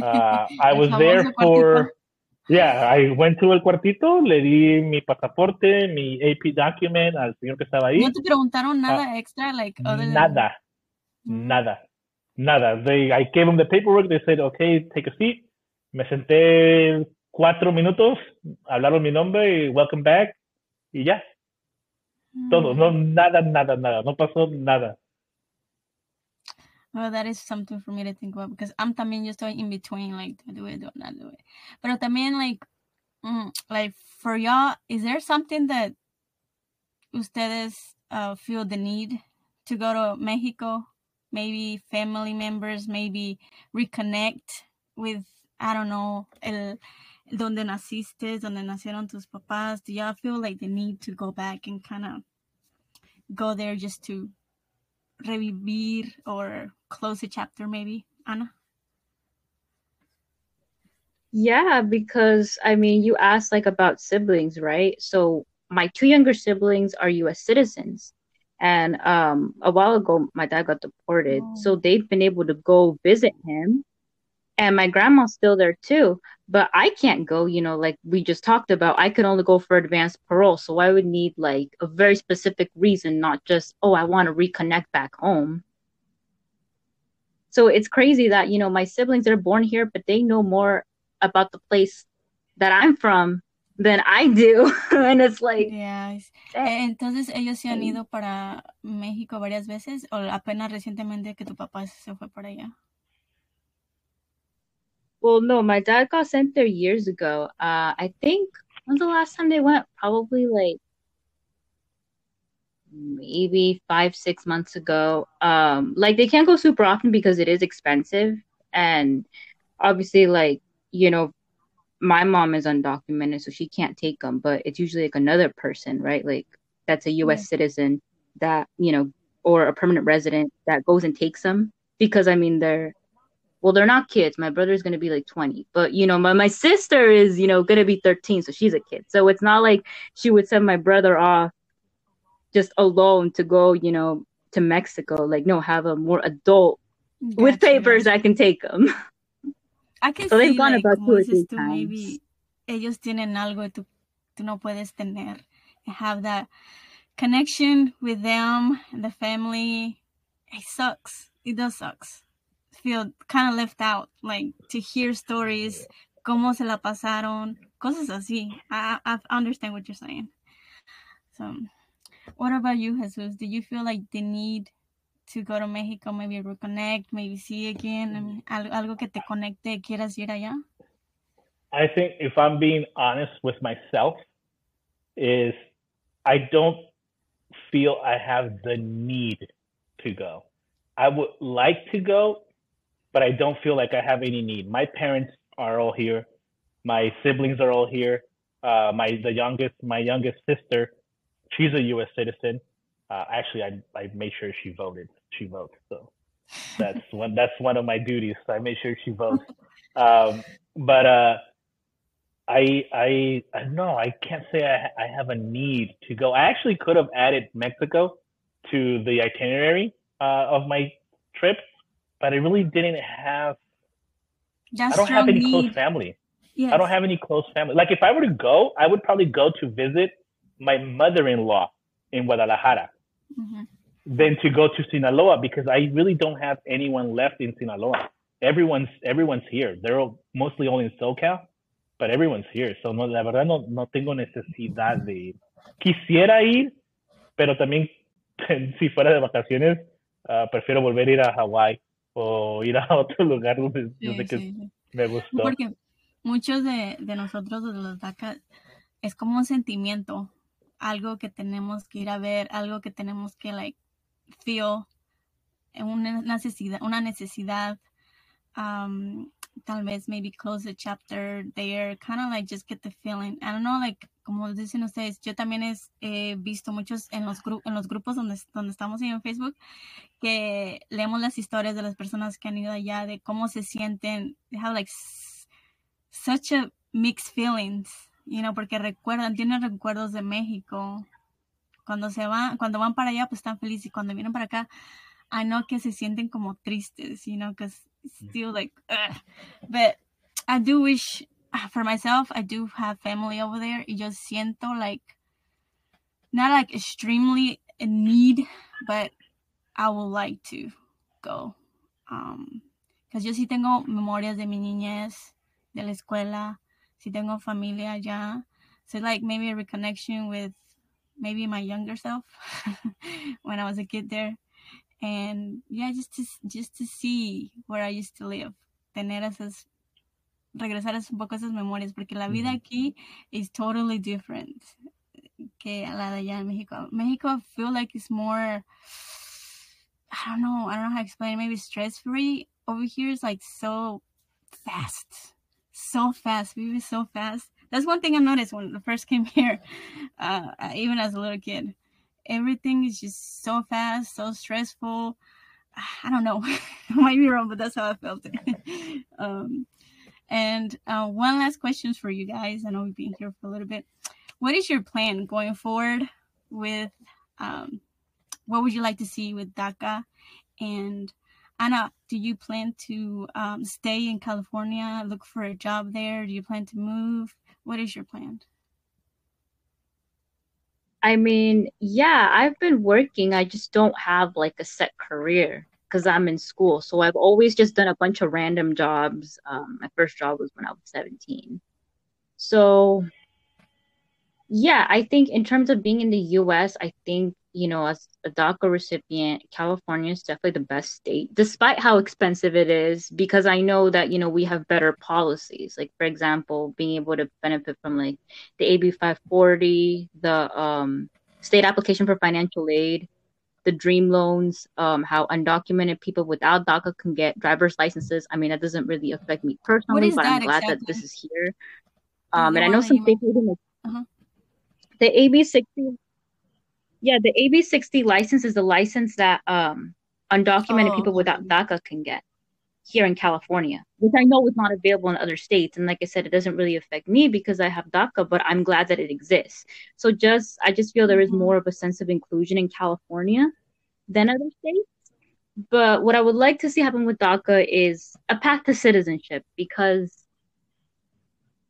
Uh, I was there for Yeah, I went to el cuartito, le di mi pasaporte, mi AP document al señor que estaba ahí. ¿No te preguntaron nada extra? Like, other than- Nada, Mm. nada, nada. They, I gave them the paperwork. They said, okay, take a seat. Me senté cuatro minutos, hablaron mi nombre y welcome back y ya, todo. Mm. No, nada, nada, nada. No pasó nada. Well, that is something for me to think about because I'm también yo estoy in between, like, do I it, do not do it. Pero también, like, mm, like, for y'all, is there something that ustedes uh, feel the need to go to Mexico? Maybe family members, maybe reconnect with, I don't know, el, donde naciste, donde nacieron tus papás. Do y'all feel like the need to go back and kind of go there just to revivir or close a chapter maybe Ana Yeah, because I mean, you asked like about siblings, right? So my two younger siblings are US citizens. And um a while ago my dad got deported. Oh. So they've been able to go visit him. And my grandma's still there too. But I can't go, you know, like we just talked about. I can only go for advanced parole. So I would need like a very specific reason, not just, oh, I want to reconnect back home. So it's crazy that, you know, my siblings are born here, but they know more about the place that I'm from than I do. *laughs* and it's like, yeah eh, entonces ellos se han ido para México varias veces o apenas recientemente que tu papá se fue para allá well, no, my dad got sent there years ago. Uh, I think when's the last time they went? Probably like maybe five, six months ago. Um, like they can't go super often because it is expensive. And obviously, like, you know, my mom is undocumented, so she can't take them, but it's usually like another person, right? Like that's a US citizen that, you know, or a permanent resident that goes and takes them because I mean they're well, they're not kids. My brother's gonna be like 20, but you know, my, my sister is, you know, gonna be 13, so she's a kid. So it's not like she would send my brother off just alone to go, you know, to Mexico. Like, no, have a more adult with papers i can take them. I can So they've see, gone like, about two or three tú, maybe times. ellos tienen algo tú, tú no puedes tener have that connection with them and the family it sucks it does sucks feel kind of left out like to hear stories cómo se la pasaron cosas así. I, I understand what you're saying. So what about you Jesus? Do you feel like the need to go to Mexico maybe reconnect maybe see again? I mean, algo que te conecte quieras ir allá? I think if I'm being honest with myself, is I don't feel I have the need to go. I would like to go, but I don't feel like I have any need. My parents are all here. My siblings are all here. Uh, my the youngest, my youngest sister, she's a U.S. citizen. Uh, actually, I I made sure she voted. She votes, so that's *laughs* one that's one of my duties. So I made sure she votes. Um, but uh, I I I. I can't say I I have a need to go. I actually could have added Mexico to the itinerary uh, of my trip, but I really didn't have. That I don't have any close family. Yes. I don't have any close family. Like if I were to go, I would probably go to visit my mother-in-law in Guadalajara Mhm. than to go to Sinaloa because I really don't have anyone left in Sinaloa. Everyone's everyone's here. They're all, mostly all in SoCal, but everyone's here. So no, la verdad no, no tengo necesidad de ir. Quisiera ir, pero también *laughs* si fuera de vacaciones, ah, prefiero volver a ir a Hawái o ir a *laughs* otro lugar donde, Sí, donde que sí, me gustó. Porque muchos de, de nosotros, de los DACA, es como un sentimiento, algo que tenemos que ir a ver, algo que tenemos que, like, feel, una necesidad, una necesidad, um, tal vez maybe close the chapter there, kind of like just get the feeling. I don't know, like, como dicen ustedes, yo también he visto muchos en los, en los grupos donde, donde estamos en Facebook, que leemos las historias de las personas que han ido allá, de cómo se sienten, they have like such a mixed feelings, you know, porque recuerdan, tienen recuerdos de México. Cuando se van, cuando van para allá, pues están felices y cuando vienen para acá, I know que se sienten como tristes, you know, because still like, ugh. but I do wish for myself, I do have family over there. Y yo siento like, not like extremely in need, but I would like to go. Um, because yo sí tengo memorias de mi niñez, de la escuela, sí tengo familia allá. So like maybe a reconnection with maybe my younger self *laughs* when I was a kid there. And yeah, just to just to see where I used to live. Tener esas regresar a un poco esas memorias porque la vida aquí is totally different que la de allá en México. México I feel like it's more I don't know, I don't know how to explain, maybe stress free. Over here is like so fast. So fast. We were so fast. That's one thing I noticed when I first came *laughs* here, uh, even as a little kid. Everything is just so fast, so stressful. I don't know. *laughs* I might be wrong, but that's how I felt it. *laughs* um, and uh, one last question for you guys. I know we've been here for a little bit. What is your plan going forward with um, what would you like to see with DACA? And Ana, do you plan to um, stay in California, look for a job there? Do you plan to move? What is your plan? I mean, yeah, I've been working. I just don't have like a set career because I'm in school. So I've always just done a bunch of random jobs. Um, my first job was when I was 17. So, yeah, I think in terms of being in the US, I think, you know, as a DACA recipient, California is definitely the best state, despite how expensive it is, because I know that, you know, we have better policies. Like, for example, being able to benefit from like the AB 540, the um, state application for financial aid the dream loans, um, how undocumented people without DACA can get driver's licenses. I mean, that doesn't really affect me personally, but I'm glad exactly? that this is here. Um, and I know some people uh-huh. the AB sixty. Yeah, the AB sixty license is the license that um, undocumented oh. people without DACA can get here in California, which I know is not available in other states. And like I said, it doesn't really affect me because I have DACA, but I'm glad that it exists. So just I just feel there is mm-hmm. more of a sense of inclusion in California than other states. But what I would like to see happen with DACA is a path to citizenship because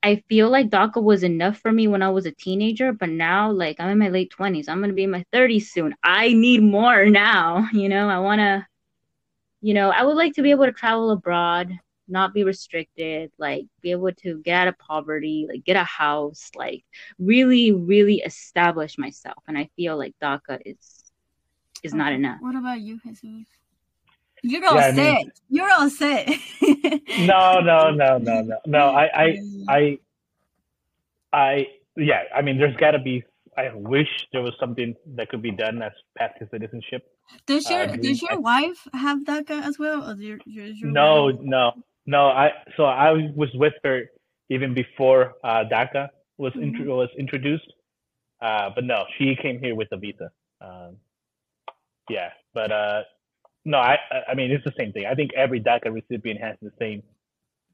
I feel like DACA was enough for me when I was a teenager, but now like I'm in my late 20s. I'm going to be in my 30s soon. I need more *laughs* now, you know. I want to you know, I would like to be able to travel abroad, not be restricted, like be able to get out of poverty, like get a house, like really, really establish myself. And I feel like DACA is is not enough. What about you, Jesus? You're all yeah, set. I mean, You're all set. no, no, no, no, no, no. I, I, *laughs* I, I, yeah. I mean, there's got to be. I wish there was something that could be done as path to citizenship does your uh, does your wife have DACA as well? Or your, your, your no, wife? no, no. I so I was with her even before uh, DACA was mm-hmm. was introduced. Uh, but no, she came here with a visa. Um, yeah, but uh, no, I I mean it's the same thing. I think every DACA recipient has the same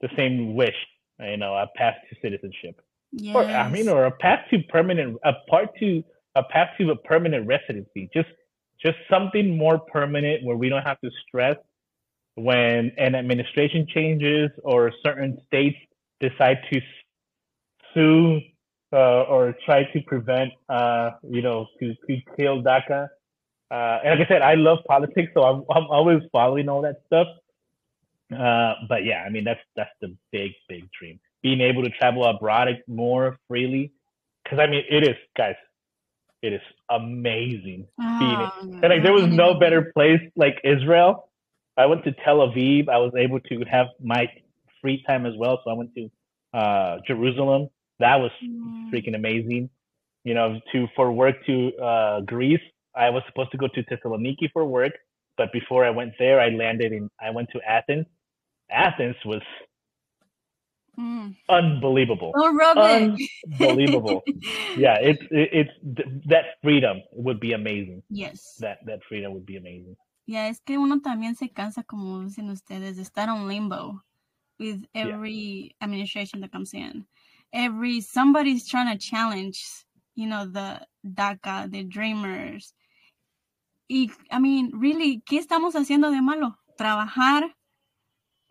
the same wish. You know, a path to citizenship. Yes. Or I mean, or a path to permanent, a part to a path to a permanent residency. Just just something more permanent where we don't have to stress when an administration changes or certain states decide to sue uh, or try to prevent, uh, you know, to, to kill DACA. Uh, and like I said, I love politics, so I'm, I'm always following all that stuff. Uh, but yeah, I mean, that's that's the big, big dream. Being able to travel abroad more freely, because I mean, it is, guys. It is amazing. Oh, and like there was no better place like Israel. I went to Tel Aviv. I was able to have my free time as well. So I went to uh, Jerusalem. That was mm. freaking amazing. You know, to for work to uh, Greece. I was supposed to go to Thessaloniki for work, but before I went there, I landed in. I went to Athens. Athens was Mm. Unbelievable. Oh, Unbelievable. *laughs* yeah, it's it, it's that freedom would be amazing. Yes. That that freedom would be amazing. Yeah, es que uno también se cansa, como dicen ustedes, de estar on limbo with every yeah. administration that comes in. Every somebody's trying to challenge, you know, the DACA, the Dreamers. Y, I mean, really, ¿qué estamos haciendo de malo? Trabajar.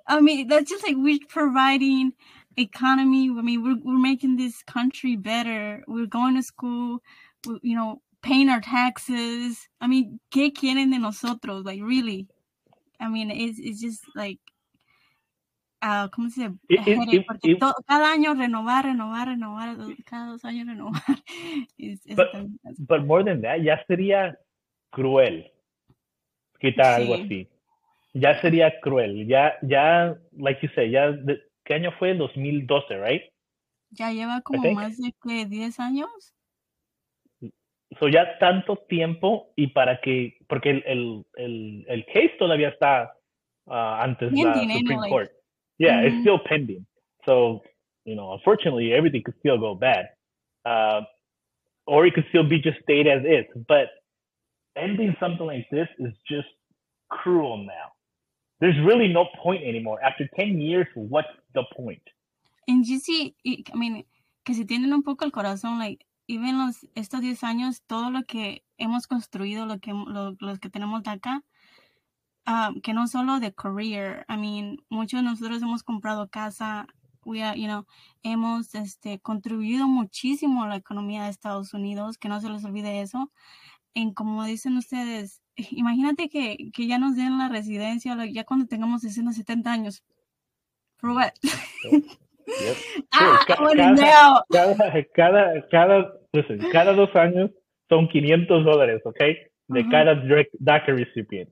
I mean, that's just like we're providing economy. I mean, we're we're making this country better. We're going to school. We, you know, paying our taxes. I mean, ¿qué quieren de nosotros? Like, really? I mean, it's it's just like. Uh, ¿Cómo se dice? It- it- Headache, it- cada año renovar, renovar, renovar, cada dos años renovar. *laughs* But- But more than that, ya sería cruel quitar algo así. Ya sería cruel. Ya, ya, like you say, ya, de- ¿qué año fue? 2012, right? ya lleva como más de que 10 años. So ya tanto tiempo y para que, porque el, el, el, el case todavía está uh, antes la Pending, Supreme. Court. Yeah, it's Mhm. still pending. So, you know, unfortunately, everything could still go bad. Uh, or it could still be just stayed as is. But ending something like this is just cruel now. There's really no point anymore. After 10 years, what's the point? En GC, y- I mean, que si tienen un poco el corazón, like, even los, estos 10 años, todo lo que hemos construido, lo que, lo, los que tenemos de acá, ah, que no solo de career, I mean, muchos de nosotros hemos comprado casa, we are, you know, hemos, este, contribuido muchísimo a la economía de Estados Unidos, que no se les olvide eso. En como dicen ustedes, imagínate que, que ya nos den la residencia, ya cuando tengamos 60, 70 años. For what? Yep. *laughs* ah, ca- I wanna cada- cada, cada, cada, listen, cada dos años son 500 dólares, okay? De Ujú. cada direct DACA recipient.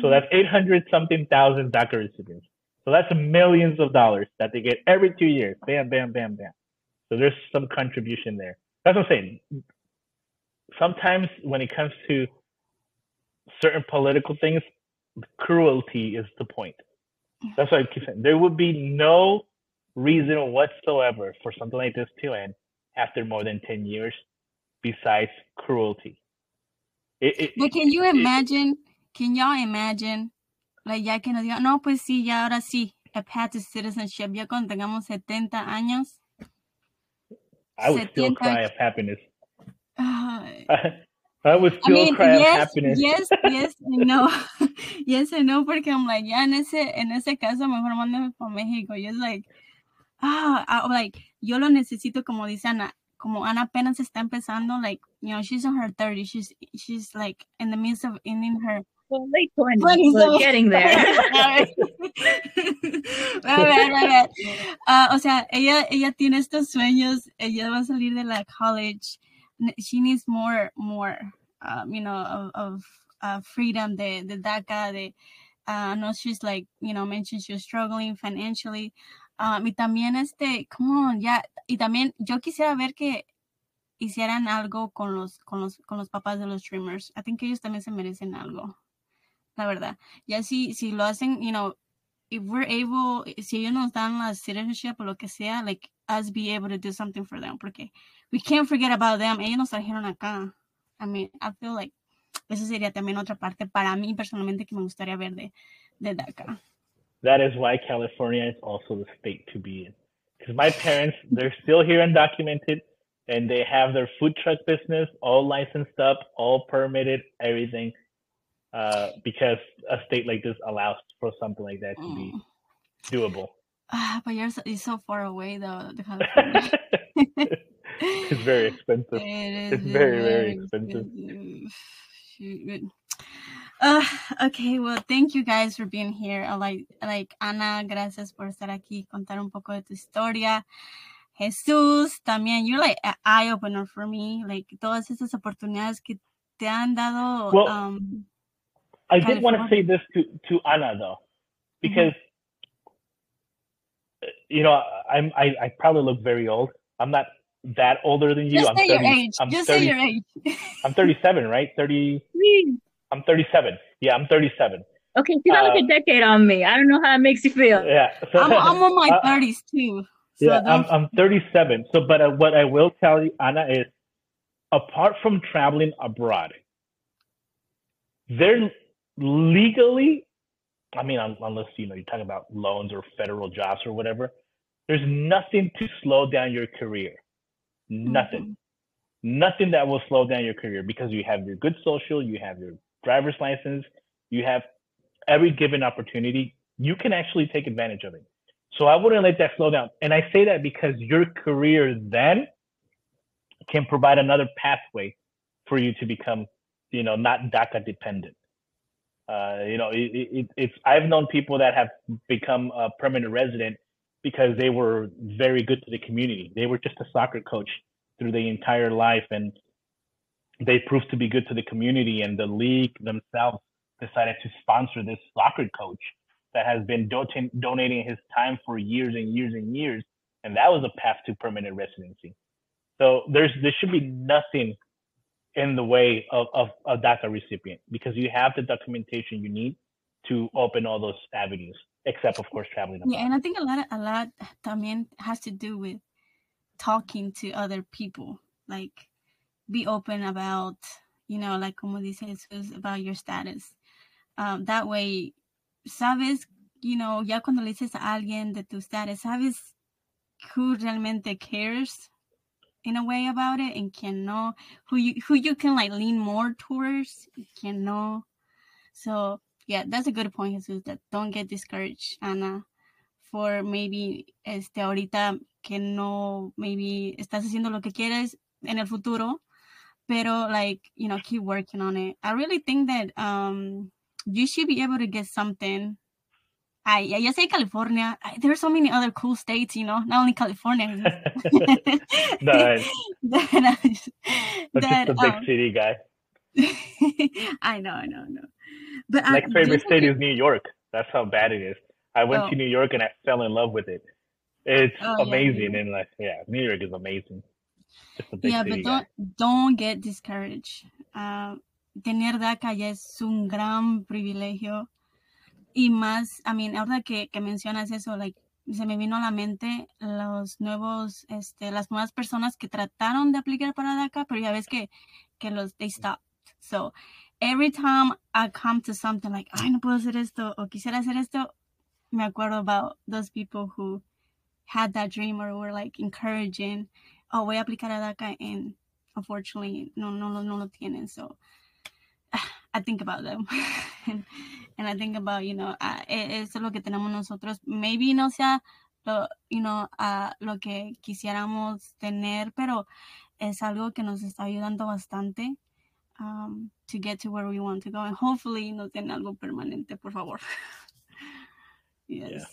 So that's 800 something thousand DACA recipients. So that's millions of dollars that they get every two years. Bam, bam, bam, bam. So there's some contribution there. That's what I'm saying. Sometimes when it comes to certain political things, cruelty is the point. That's what I keep saying. There would be no reason whatsoever for something like this to end after more than 10 years besides cruelty. It, it, But can you it- imagine? Can y'all imagine? Like, ya que nos digan, no, pues sí, ya ahora sí, a path to citizenship, ya cuando tengamos 70 años. I would still cry of happiness. *laughs* I would I still mean, cry of yes, happiness. yes, yes, no, *laughs* yes and no, porque I'm like, ya en ese, en ese caso, mejor mándame para México. Yo es like, ah, ah, like, yo lo necesito, como dice Ana, como Ana apenas está empezando, like, you know, she's in her 30s, she's, she's like in the midst of ending her Well, late 20s, Twenties, but so- getting there. My bad, my bad. Ah, o sea, ella, ella tiene estos sueños, ella va a salir de la college. She needs more, more, um, you know, of, of uh, freedom de, de DACA, de, uh, no, she's like, you know, mentioned she was struggling financially. Um, y también este, come on, ya, y también yo quisiera ver que hicieran algo con los, con los, con los papás de los streamers. I think ellos también se merecen algo. La verdad. Ya si, si lo hacen, you know, if we're able, si ellos nos dan la citizenship o lo que sea, like, us be able to do something for them, porque we can't forget about them. Ellos nos trajeron acá. I mean, I feel like eso sería también otra parte para mí personalmente que me gustaría ver de, de DACA. That is why California is also the state to be in. Because my parents, they're still here undocumented and they have their food truck business all licensed up, all permitted, everything. Uh, because a state like this allows for something like that to be Mm. doable. Ah, but you're so, far away though. *laughs* the California. *laughs* *laughs* it's very expensive. It It's very, very expensive. Shoot. Uh, okay, well, thank you guys for being here. I like, like Ana, gracias por estar aquí, contar un poco de tu historia. Jesús, también, you're like an eye opener for me. Like todas esas oportunidades que te han dado. Well, um, I did want to say this to, to Ana though, because uh, you know I'm I, I probably look very old. I'm not that older than you. just I'm say 30, your age. I'm Just 30, say your age. I'm 37, right? 30. Whee! I'm 37. Yeah, I'm 37. okay, you got like Uh, a decade on me. I don't know how it makes you feel. Yeah. So, I'm, I'm on my *laughs* uh, 30s too. So yeah, I'm I'm 37. So, but uh, what I will tell you, Ana, is apart from traveling abroad, they're legally. I mean, un- unless you know you're talking about loans or federal jobs or whatever, there's nothing to slow down your career. Nothing. Nothing that will slow down your career because you have your good social, you have your driver's license, you have every given opportunity. You can actually take advantage of it. So I wouldn't let that slow down. And I say that because your career then can provide another pathway for you to become, you know, not DACA dependent. Uh, you know, it, it, it's I've known people that have become a permanent resident because they were very good to the community. They were just a soccer coach through the entire life, and they proved to be good to the community. And the league themselves decided to sponsor this soccer coach that has been donating donating his time for years and years and years, and that was a path to permanent residency. So there's there should be nothing in the way of, of a DACA recipient because you have the documentation you need to open all those avenues, except of course traveling. Yeah, and I think a lot, a lot también has to do with talking to other people. Like, be open about, you know, like como dice Jesus, about your status. Um, that way, sabes, you know, ya cuando le dices a alguien de tu status, sabes who realmente cares in a way about it and can know who you who you can like lean more towards can know so yeah that's a good point Jesus that don't get discouraged Ana for maybe este ahorita que no maybe estás haciendo lo que quieres en el futuro pero like you know keep working on it I really think that um you should be able to get something I, ya say California. I, there are so many other cool states, you know, not only California. *laughs* *laughs* nice. that, just, that, just a big um, city guy. *laughs* I know, I know, I know. But next favorite state is New York. That's how bad it is. I went oh. to New York and I fell in love with it. It's oh, amazing yeah. and like yeah, New York is amazing. yeah, but don't don't get discouraged. Uh, tener DACA ya es un gran privilegio Y más, I mean, ahora que, que mencionas eso, like, se me vino a la mente los nuevos, este, las nuevas personas que trataron de aplicar para DACA, pero ya ves que, que los, they stopped. So, every time I come to something like, ay, no puedo hacer esto, o quisiera hacer esto, me acuerdo about those people who had that dream or were like encouraging, oh, voy a aplicar a DACA, and unfortunately, no, no, no, no lo tienen. So, *sighs* I think about them. *laughs* and, and, I think about, you know, uh, eso es lo que tenemos nosotros. Maybe no sea lo, you know, uh, lo que quisiéramos tener, pero es algo que nos está ayudando bastante um, to get to where we want to go. And hopefully no tiene algo permanente, por favor. *laughs* yes. Yeah.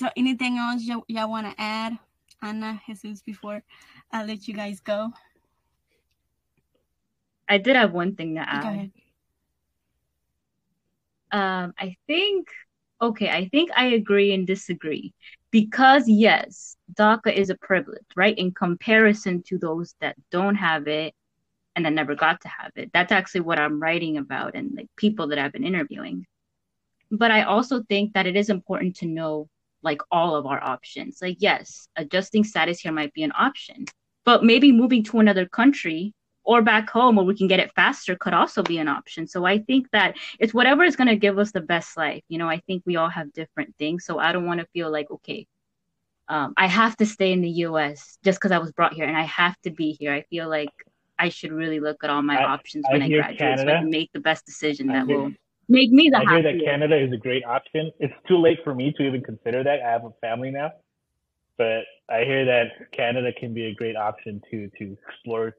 So anything else y'all, y'all want to add, Ana, Jesus, before I let you guys go? I did have one thing to add. Um, I think okay, I think I agree and disagree because yes, DACA is a privilege, right? In comparison to those that don't have it and that never got to have it. That's actually what I'm writing about and like people that I've been interviewing. But I also think that it is important to know like all of our options. Like yes, adjusting status here might be an option, but maybe moving to another country or back home where we can get it faster could also be an option. So I think that it's whatever is going to give us the best life. You know, I think we all have different things. So I don't want to feel like, okay, um, I have to stay in the US just because I was brought here and I have to be here. I feel like I should really look at all my I, options when I, I graduate Canada, so I can make the best decision that hear, will make me the I hear that Canada is a great option. It's too late for me to even consider that. I have a family now. But I hear that Canada can be a great option to to explore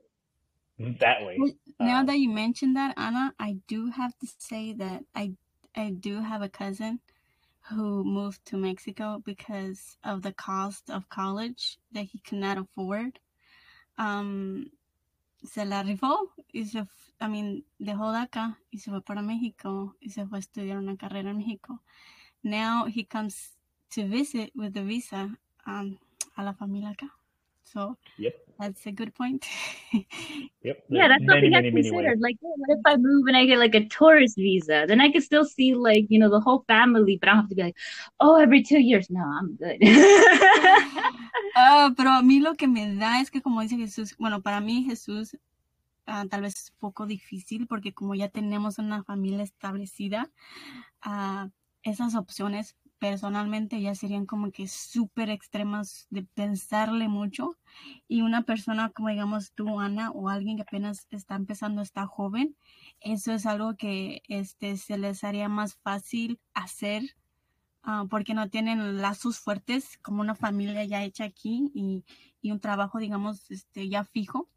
that way. Now um, that you mentioned that, Ana, I do have to say that I I do have a cousin who moved to Mexico because of the cost of college that he could not afford. Um, se la rifó y se, I mean, dejó de acá y se fue para México y se fue a estudiar una carrera en México. Now he comes to visit with the visa um, a la familia acá. So yep. that's a good point. *laughs* yep. Yeah, that's many, something I considered. Like, what if I move and I get like a tourist visa? Then I can still see like you know the whole family, but I don't have to be like, oh, every two years. No, I'm good. *laughs* uh, pero a mí lo que me da es que como dice Jesús, bueno, para mí Jesús uh, tal vez es un poco difícil porque como ya tenemos una familia establecida, uh, esas opciones personalmente ya serían como que súper extremas de pensarle mucho. Y una persona como digamos tú Ana o alguien que apenas está empezando está joven eso es algo que este se les haría más fácil hacer ah, porque no tienen lazos fuertes como una familia ya hecha aquí y, y un trabajo, digamos, este, ya fijo.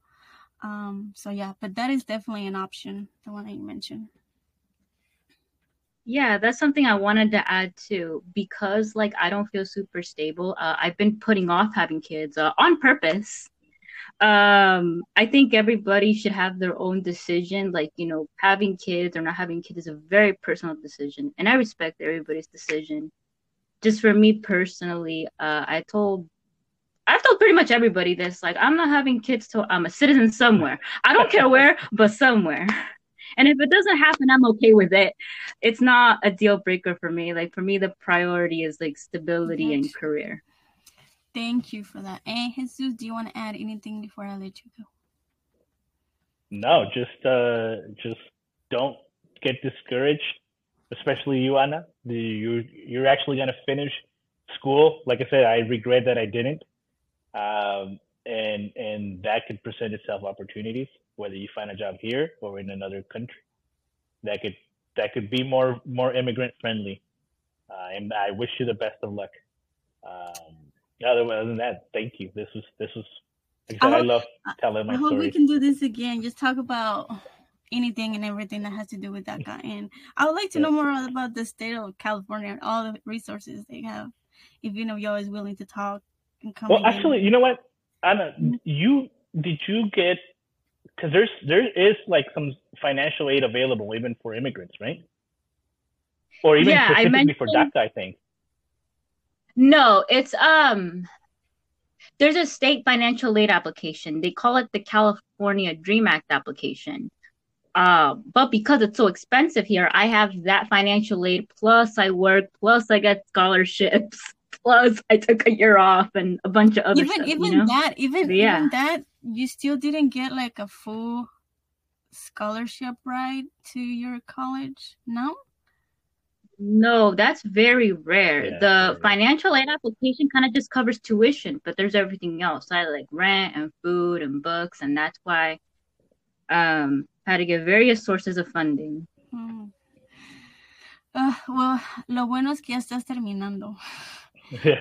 Um, so yeah, but that is definitely an option, the one that you mentioned. Yeah, that's something I wanted to add too, because like I don't feel super stable. Uh, I've been putting off having kids uh, on purpose. Um, I think everybody should have their own decision. Like you know, having kids or not having kids is a very personal decision, and I respect everybody's decision. Just for me personally, uh, I told I've told pretty much everybody this. Like, I'm not having kids till I'm a citizen somewhere. I don't care where, *laughs* but somewhere. And if it doesn't happen, I'm okay with it. It's not a deal breaker for me. Like for me, the priority is like stability and career. Thank you for that. And Jesus, do you want to add anything before I let you go? No, just uh, just don't get discouraged, especially you, Ana. The, you you're actually gonna finish school. Like I said, I regret that I didn't. Um, and and that could present itself opportunities whether you find a job here or in another country that could that could be more more immigrant friendly uh, and i wish you the best of luck um, other than that thank you this was this was I, I love telling my I hope story. we can do this again. Just talk about anything and everything that has to do with DACA. And I would like to know more about the state of California and all the resources they have. If you know you're always willing to talk and come. Well, again. actually, you know what, Ana, you did you get because there's there is like some financial aid available even for immigrants, right? Or even Yeah, I specifically for mentioned- DACA, I think. No, it's um there's a state financial aid application. They call it the California Dream Act application. Uh, but because it's so expensive here, I have that financial aid plus I work plus I get scholarships *laughs* plus I took a year off and a bunch of other even stuff. even you know? that even Yeah. even that you still didn't get like a full scholarship right to your college. No. No, that's very rare. Yeah, the very rare. financial aid application kind of just covers tuition, but there's everything else. I like rent and food and books, and that's why um I had to get various sources of funding. Hmm. Ah, well, lo bueno es que ya estás terminando.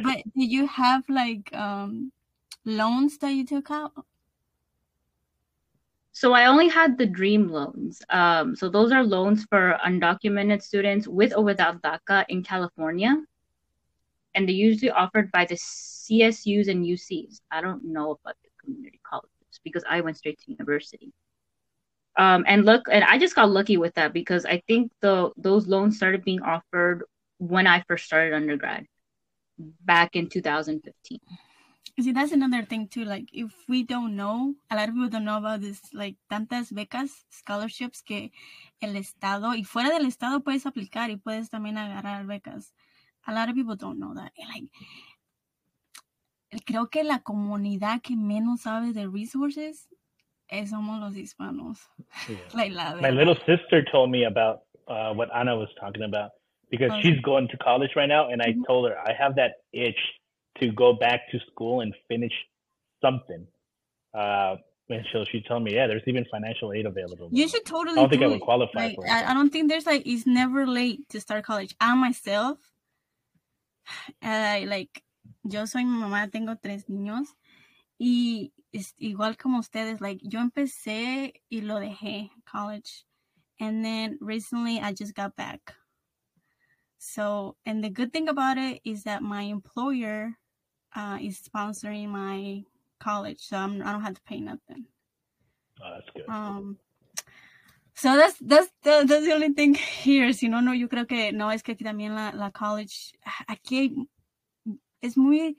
But did you have like um loans that you took out? So I only had the dream loans. Um, so those are loans for undocumented students with or without DACA in California. And they're usually offered by the CSUs and UCs. I don't know about the community colleges because I went straight to university. Um, and look, and I just got lucky with that because I think the those loans started being offered when I first started undergrad back in 2015. See, that's another thing too. Like, if we don't know, a lot of people don't know about this, like, tantas becas, scholarships que el estado y fuera del estado puedes aplicar y puedes también agarrar becas. A lot of people don't know that. And, like, creo que la comunidad que menos sabe de resources es somos los hispanos. Yeah. *laughs* Like, la My little sister told me about uh, what Ana was talking about because Oh. she's going to college right now, and I Mhm. told her I have that itch to go back to school and finish something. Uh, and so she told me, yeah, there's even financial aid available. You should totally. I don't think do I would qualify Like, for it. I, I don't think there's like it's never late to start college. I myself, *sighs* uh, like, yo soy mi mamá, tengo tres niños y es igual como ustedes. Like, yo empecé y lo dejé college, and then recently I just got back. So, and the good thing about it is that my employer uh, is sponsoring my college, so I'm, I don't have to pay nothing. Oh, that's good. Um, so that's that's the, that's the only thing *laughs* here. Si no, no, yo creo que no es que aquí también la, la college aquí hay- es muy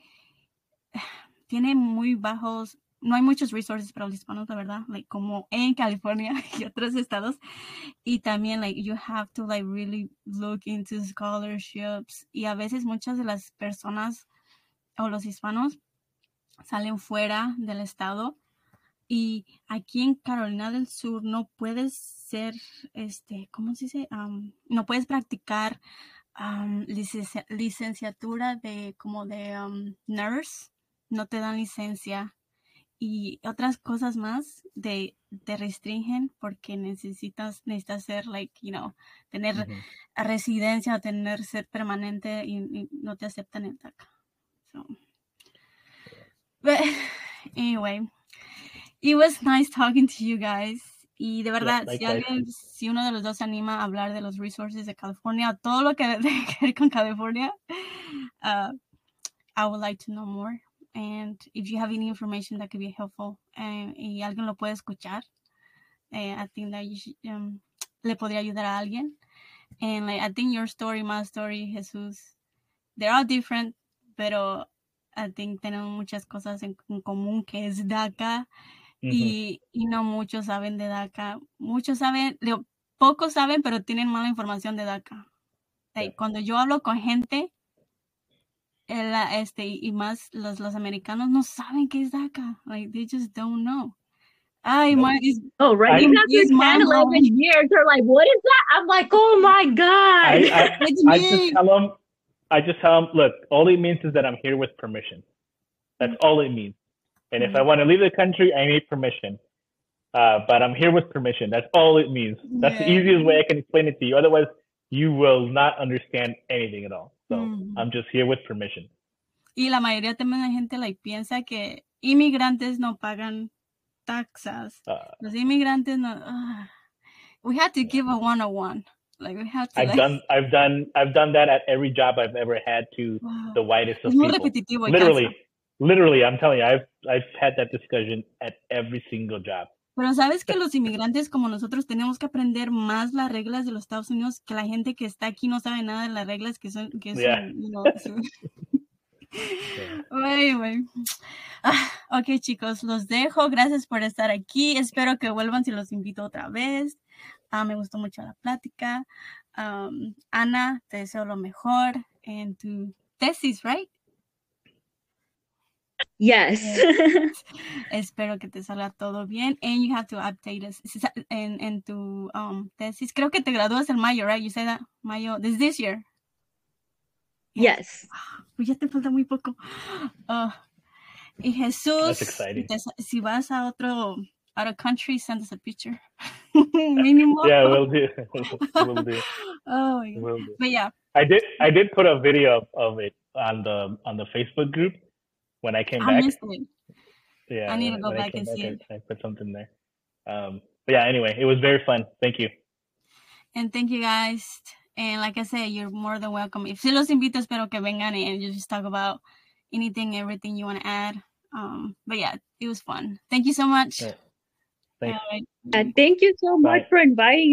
*sighs* tiene muy bajos. No hay muchos resources para los hispanos, la verdad, like como en California *laughs* y otros estados. Y también, like, you have to, like, really look into scholarships. Y a veces muchas de las personas o los hispanos salen fuera del estado y aquí en Carolina del Sur no puedes ser, este, ¿cómo se dice? Am, no puedes practicar licencia- licenciatura de como de am, nurse, no te dan licencia y otras cosas más de te restringen porque necesitas necesitas ser like you know tener Mhm. residencia o tener ser permanente y, y no te aceptan en DACA so. But *laughs* anyway. It was nice talking to you guys. Y de verdad si alguien si uno de los dos se anima a hablar de los resources de California todo lo que *laughs* tenga que ver con California uh, I would like to know more and if you have any information that could be helpful eh, y alguien lo puede escuchar eh, I think that you should, um, le podría ayudar a alguien. And like I think your story my story Jesús they're all different pero I think tenemos muchas cosas en, en común que es DACA. Y, y no muchos saben de DACA. Muchos saben pocos saben pero tienen mala información de DACA. Like, Yeah. cuando yo hablo con gente el, este y y más los, los americanos no saben qué es DACA like they just don't know ay Nope. my Oh, right. I- Even after Use my 10, 11 mom. years, they're like, what is that? I'm like, oh my I, God. I, *laughs* it's I just tell them, I just tell them, look, all it means is that I'm here with permission. That's all it means. And if I Mhm. want to leave the country, I need permission. Uh, but I'm here with permission. That's all it means. That's the easiest way I can explain it to you. Otherwise, you will not understand anything at all. So Mhm. I'm just here with permission. Y la mayoría también la gente like, piensa que inmigrantes no pagan taxas. Uh, Los inmigrantes no. ah. we had to give a one on one. Like we had to. I've like, done, I've done, I've done that at every job I've ever had to wow. the whitest of people. Literally, literally, I'm telling you, I've, I've had that discussion at every single job. Pero sabes que los inmigrantes como nosotros tenemos que aprender más las reglas de los Estados Unidos que la gente que está aquí no sabe nada de las reglas que son que son, Yeah. son-. *laughs* *laughs* Ah, ok, chicos, los dejo. Gracias por estar aquí. Espero que vuelvan si los invito otra vez. Ah, me gustó mucho la plática. Um, Ana, te deseo lo mejor en tu tesis, right? Yes. *laughs* Espero que te salga todo bien. And you have to update us Si sa- en, en tu um, tesis. Creo que te gradúas en mayo, right? You said that mayo this this year. yes. Pues ya te falta muy poco. Ah, y Jesús, That's si, exciting. te sa- si vas a otro out of country, send us a picture. *laughs* Mínimo. Yeah, we'll do. *laughs* we'll do. Oh, my God. We'll do. But yeah, I did. I did put a video of, of it on the on the Facebook group when I came I back. missed. Yeah, I need to go when I back and see I- it. I put something there. Um, but yeah. Anyway, it was very fun. Thank you. And thank you guys. And like I said, you're more than welcome. If si los invito, espero que vengan and you just talk about anything, everything you want to add. Um, but yeah, it was fun. Thank you so much. Yeah. Thanks. All right. Uh, thank you so much for inviting